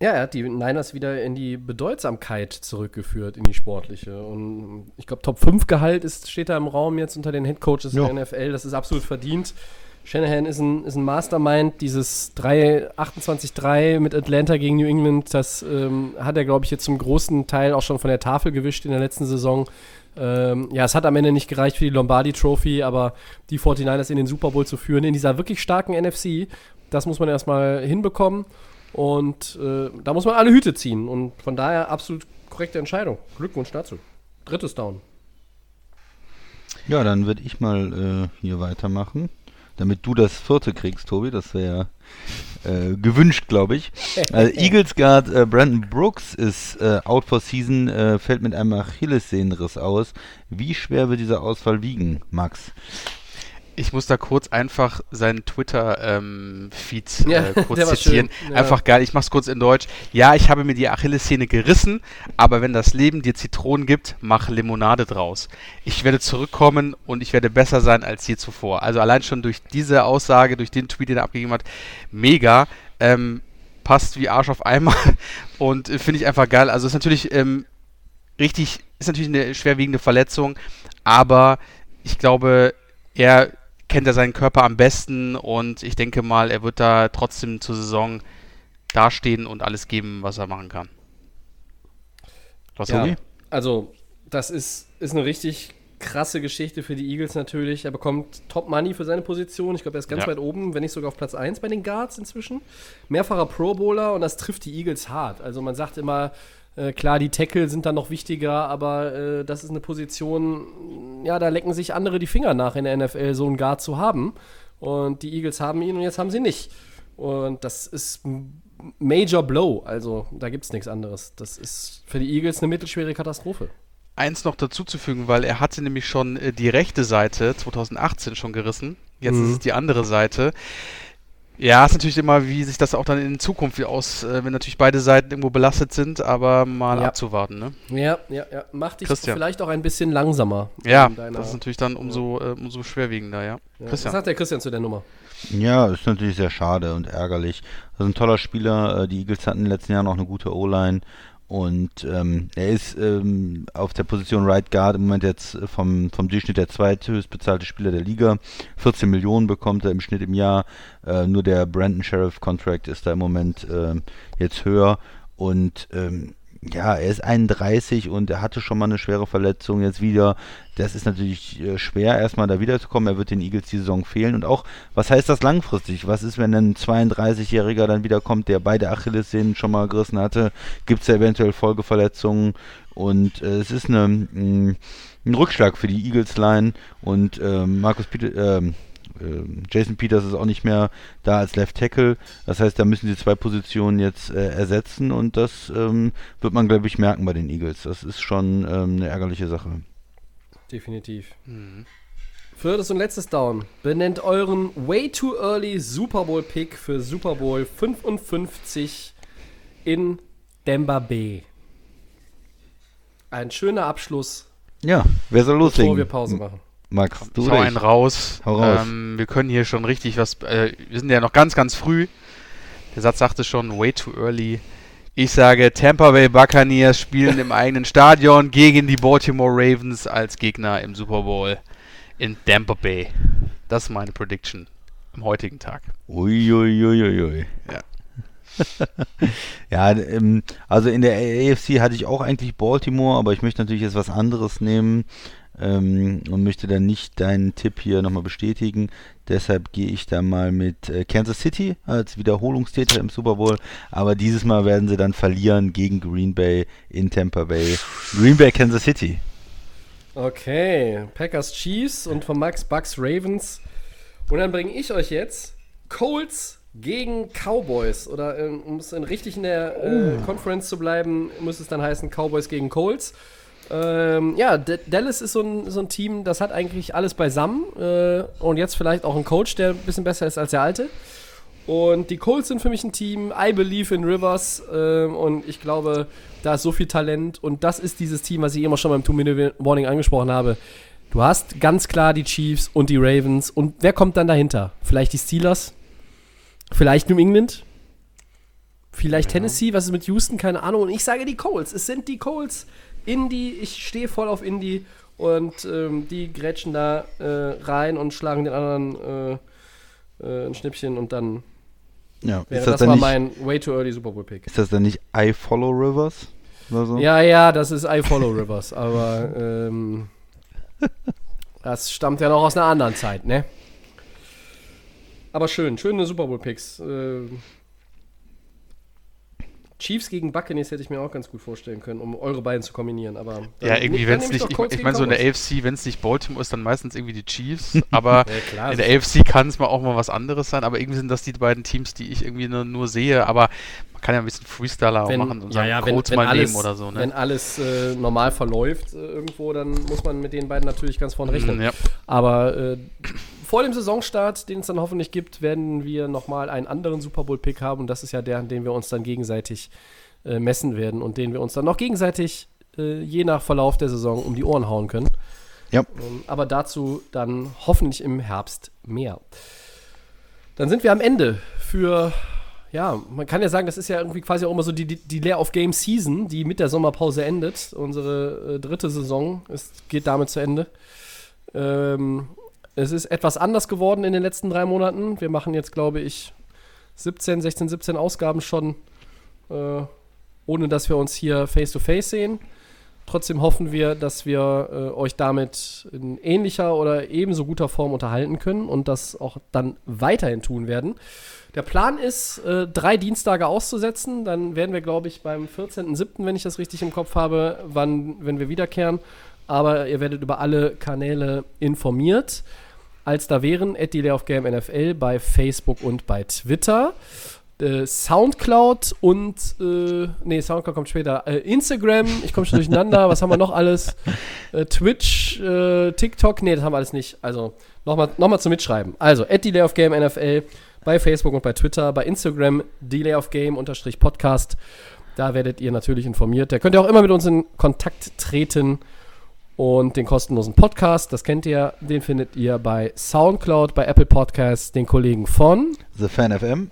S3: Ja, er hat die Niners wieder in die Bedeutsamkeit zurückgeführt, in die sportliche. Und ich glaube, Top 5 Gehalt ist, steht da im Raum jetzt unter den Headcoaches ja. der NFL. Das ist absolut verdient. Shanahan ist ein, ist ein Mastermind. Dieses 28-3 mit Atlanta gegen New England, das ähm, hat er, glaube ich, jetzt zum großen Teil auch schon von der Tafel gewischt in der letzten Saison. Ähm, ja, es hat am Ende nicht gereicht für die Lombardi Trophy, aber die 49ers in den Super Bowl zu führen, in dieser wirklich starken NFC, das muss man erstmal hinbekommen. Und äh, da muss man alle Hüte ziehen. Und von daher absolut korrekte Entscheidung. Glückwunsch dazu. Drittes Down.
S4: Ja, dann würde ich mal äh, hier weitermachen. Damit du das vierte kriegst, Tobi. Das wäre äh, gewünscht, glaube ich. Also Eagles Guard äh, Brandon Brooks ist äh, out for season, äh, fällt mit einem Achillessehnenriss aus. Wie schwer wird dieser Ausfall wiegen, Max?
S5: Ich muss da kurz einfach seinen Twitter-Feed ähm, ja, äh, kurz zitieren. Ja. Einfach geil, ich mach's kurz in Deutsch. Ja, ich habe mir die Achillessehne gerissen, aber wenn das Leben dir Zitronen gibt, mach Limonade draus. Ich werde zurückkommen und ich werde besser sein als je zuvor. Also allein schon durch diese Aussage, durch den Tweet, den er abgegeben hat, mega. Ähm, passt wie Arsch auf einmal und äh, finde ich einfach geil. Also ist natürlich ähm, richtig, ist natürlich eine schwerwiegende Verletzung, aber ich glaube, er kennt er seinen Körper am besten und ich denke mal, er wird da trotzdem zur Saison dastehen und alles geben, was er machen kann.
S3: Was ja, also das ist, ist eine richtig krasse Geschichte für die Eagles natürlich. Er bekommt Top Money für seine Position. Ich glaube, er ist ganz ja. weit oben, wenn nicht sogar auf Platz 1 bei den Guards inzwischen. Mehrfacher Pro Bowler und das trifft die Eagles hart. Also man sagt immer, äh, klar, die Tackle sind dann noch wichtiger, aber äh, das ist eine Position, ja, da lecken sich andere die Finger nach in der NFL, so einen Guard zu haben. Und die Eagles haben ihn und jetzt haben sie nicht. Und das ist Major Blow, also da gibt es nichts anderes. Das ist für die Eagles eine mittelschwere Katastrophe
S5: eins noch dazuzufügen, weil er hatte nämlich schon äh, die rechte Seite 2018 schon gerissen. Jetzt mhm. ist es die andere Seite. Ja, ist natürlich immer, wie sich das auch dann in Zukunft aus, äh, wenn natürlich beide Seiten irgendwo belastet sind, aber mal ja. abzuwarten, ne?
S3: Ja, ja, ja. Macht dich Christian. vielleicht auch ein bisschen langsamer.
S5: Ja, das ist natürlich dann umso, äh, umso schwerwiegender, ja.
S3: ja. Christian. Was sagt der Christian zu der Nummer?
S4: Ja, ist natürlich sehr schade und ärgerlich. Also ein toller Spieler. Äh, die Eagles hatten in den letzten Jahren auch eine gute O-Line und ähm, er ist ähm, auf der Position Right Guard im Moment jetzt vom, vom Durchschnitt der zweithöchst bezahlte Spieler der Liga. 14 Millionen bekommt er im Schnitt im Jahr. Äh, nur der Brandon Sheriff Contract ist da im Moment äh, jetzt höher. Und ähm, ja, er ist 31 und er hatte schon mal eine schwere Verletzung jetzt wieder. Das ist natürlich äh, schwer, erstmal da wiederzukommen. Er wird den Eagles die Saison fehlen. Und auch, was heißt das langfristig? Was ist, wenn ein 32-Jähriger dann wiederkommt, der beide Achillessehnen schon mal gerissen hatte? Gibt es eventuell Folgeverletzungen? Und äh, es ist eine, mm, ein Rückschlag für die Eagles-Line. Und äh, Markus Peter, äh, Jason Peters ist auch nicht mehr da als Left Tackle. Das heißt, da müssen sie zwei Positionen jetzt äh, ersetzen und das ähm, wird man, glaube ich, merken bei den Eagles. Das ist schon ähm, eine ärgerliche Sache.
S3: Definitiv. Mhm. Viertes und letztes Down. Benennt euren Way Too Early Super Bowl Pick für Super Bowl 55 in Denver Bay. Ein schöner Abschluss.
S4: Ja, wer soll loslegen? Bevor
S3: wir Pause machen.
S5: Max, du ich hau einen raus. Hau raus. Ähm, wir können hier schon richtig was. Äh, wir sind ja noch ganz, ganz früh. Der Satz sagte schon, way too early. Ich sage, Tampa Bay Buccaneers spielen im eigenen Stadion gegen die Baltimore Ravens als Gegner im Super Bowl in Tampa Bay. Das ist meine Prediction am heutigen Tag.
S4: Uiuiuiui. Ui, ui. Ja. ja, ähm, also in der AFC hatte ich auch eigentlich Baltimore, aber ich möchte natürlich jetzt was anderes nehmen ähm, und möchte dann nicht deinen Tipp hier nochmal bestätigen. Deshalb gehe ich da mal mit äh, Kansas City als Wiederholungstäter im Super Bowl. Aber dieses Mal werden sie dann verlieren gegen Green Bay in Tampa Bay. Green Bay, Kansas City.
S3: Okay, Packers Chiefs und von Max Bucks Ravens. Und dann bringe ich euch jetzt Colts gegen Cowboys. Oder äh, um es richtig in der äh, oh. Conference zu bleiben, muss es dann heißen Cowboys gegen Colts. Ähm, ja, D Dallas ist so ein, so ein Team, das hat eigentlich alles beisammen. Äh, und jetzt vielleicht auch ein Coach, der ein bisschen besser ist als der alte. Und die Colts sind für mich ein Team. I believe in Rivers. Ähm, und ich glaube, da ist so viel Talent. Und das ist dieses Team, was ich immer schon beim Two-Minute-Warning angesprochen habe. Du hast ganz klar die Chiefs und die Ravens. Und wer kommt dann dahinter? Vielleicht die Steelers? Vielleicht New England? Vielleicht Tennessee? Was ist mit Houston? Keine Ahnung. Und ich sage die Colts. Es sind die Colts. Indy. Ich stehe voll auf Indy. Und ähm, die grätschen da äh, rein und schlagen den anderen äh, äh, ein Schnippchen. Und dann
S4: Ja,
S3: wäre
S4: ist
S3: das,
S4: das,
S3: mal
S4: nicht,
S3: mein way too early Super Bowl Pick.
S4: ist das dann nicht I Follow Rivers? Oder so?
S3: Ja, ja, das ist I Follow Rivers, aber ähm, das stammt ja noch aus einer anderen Zeit, ne? Aber schön, schöne Super Bowl Picks. Chiefs gegen Buccaneers hätte ich mir auch ganz gut vorstellen können, um eure beiden zu kombinieren, aber
S5: Ja, irgendwie, wenn es nicht, ich, ich meine, so in der. AFC, wenn es nicht Baltimore ist, dann meistens irgendwie die Chiefs, aber
S3: Ja, klar,
S5: in der AFC kann es mal auch mal was anderes sein, aber irgendwie sind das die beiden Teams, die ich irgendwie nur, nur sehe, aber man kann ja ein bisschen Freestyler auch
S3: wenn,
S5: machen und
S3: ja,
S5: sagen,
S3: ja, wenn,
S5: Colts
S3: wenn
S5: mal
S3: alles,
S5: nehmen oder so,
S3: Wenn
S5: ne?
S3: alles äh, normal verläuft äh, irgendwo, dann muss man mit den beiden natürlich ganz vorne rechnen.
S5: Mm, Ja.
S3: Aber äh, vor dem Saisonstart, den es dann hoffentlich gibt, werden wir nochmal einen anderen Super Bowl-Pick haben. Und das ist ja der, an dem wir uns dann gegenseitig äh, messen werden und den wir uns dann noch gegenseitig äh, je nach Verlauf der Saison um die Ohren hauen können.
S4: Ja.
S3: Ähm, aber dazu dann hoffentlich im Herbst mehr. Dann sind wir am Ende für, ja, man kann ja sagen, das ist ja irgendwie quasi auch immer so die, die, die Lair of Game Season, die mit der Sommerpause endet. Unsere äh, dritte Saison ist, geht damit zu Ende. Ähm, es ist etwas anders geworden in den letzten drei Monaten. Wir machen jetzt, glaube ich, 17, 16, 17 Ausgaben schon, äh, ohne dass wir uns hier face-to-face sehen. Trotzdem hoffen wir, dass wir äh, euch damit in ähnlicher oder ebenso guter Form unterhalten können und das auch dann weiterhin tun werden. Der Plan ist, äh, drei Dienstage auszusetzen. Dann werden wir, glaube ich, beim 14.07., wenn ich das richtig im Kopf habe, wann, wenn wir wiederkehren. Aber ihr werdet über alle Kanäle informiert. Als da wären at Delay of Game NFL bei Facebook und bei Twitter. Äh, Soundcloud und äh, nee, Soundcloud kommt später. Äh, Instagram, ich komme schon durcheinander. Was haben wir noch alles? Äh, Twitch, äh, TikTok, nee, das haben wir alles nicht. Also nochmal noch mal zum Mitschreiben. Also at Delay of Game NFL bei Facebook und bei Twitter, bei Instagram Delay of Game unterstrich Podcast. Da werdet ihr natürlich informiert. Da könnt ihr auch immer mit uns in Kontakt treten und den kostenlosen Podcast, das kennt ihr, den findet ihr bei Soundcloud, bei Apple Podcasts, den Kollegen von
S4: The Fan FM.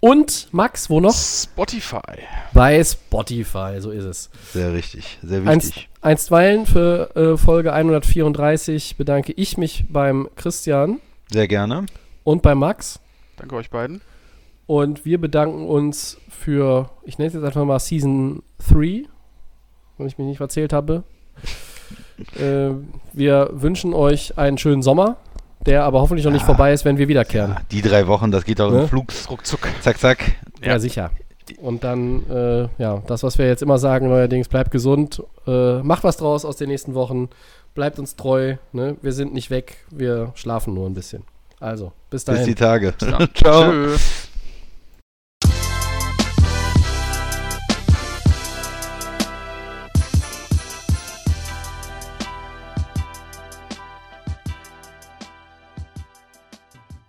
S3: und Max, wo noch?
S5: Spotify.
S3: Bei Spotify, so ist es.
S4: Sehr richtig, sehr
S3: Einst,
S4: wichtig.
S3: einstweilen für äh, Folge 134 bedanke ich mich beim Christian
S4: Sehr gerne.
S3: und bei Max.
S5: Danke euch beiden.
S3: Und wir bedanken uns für, ich nenne es jetzt einfach mal Season 3, wenn ich mich nicht verzählt habe. Äh, wir wünschen euch einen schönen Sommer, der aber hoffentlich noch nicht vorbei ist, wenn wir wiederkehren.
S4: Ja, die drei Wochen, das geht auch
S3: Ne?
S4: im Flugs.
S5: Ruckzuck.
S4: Zack, zack.
S3: Ja,
S5: Ja.
S3: sicher. Und dann, äh, ja, das, was wir jetzt immer sagen, neuerdings, bleibt gesund, äh, macht was draus aus den nächsten Wochen, bleibt uns treu, ne? wir sind nicht weg, wir schlafen nur ein bisschen. Also, bis dahin.
S4: Bis die Tage.
S5: dann.
S4: Ciao.
S5: Tschö.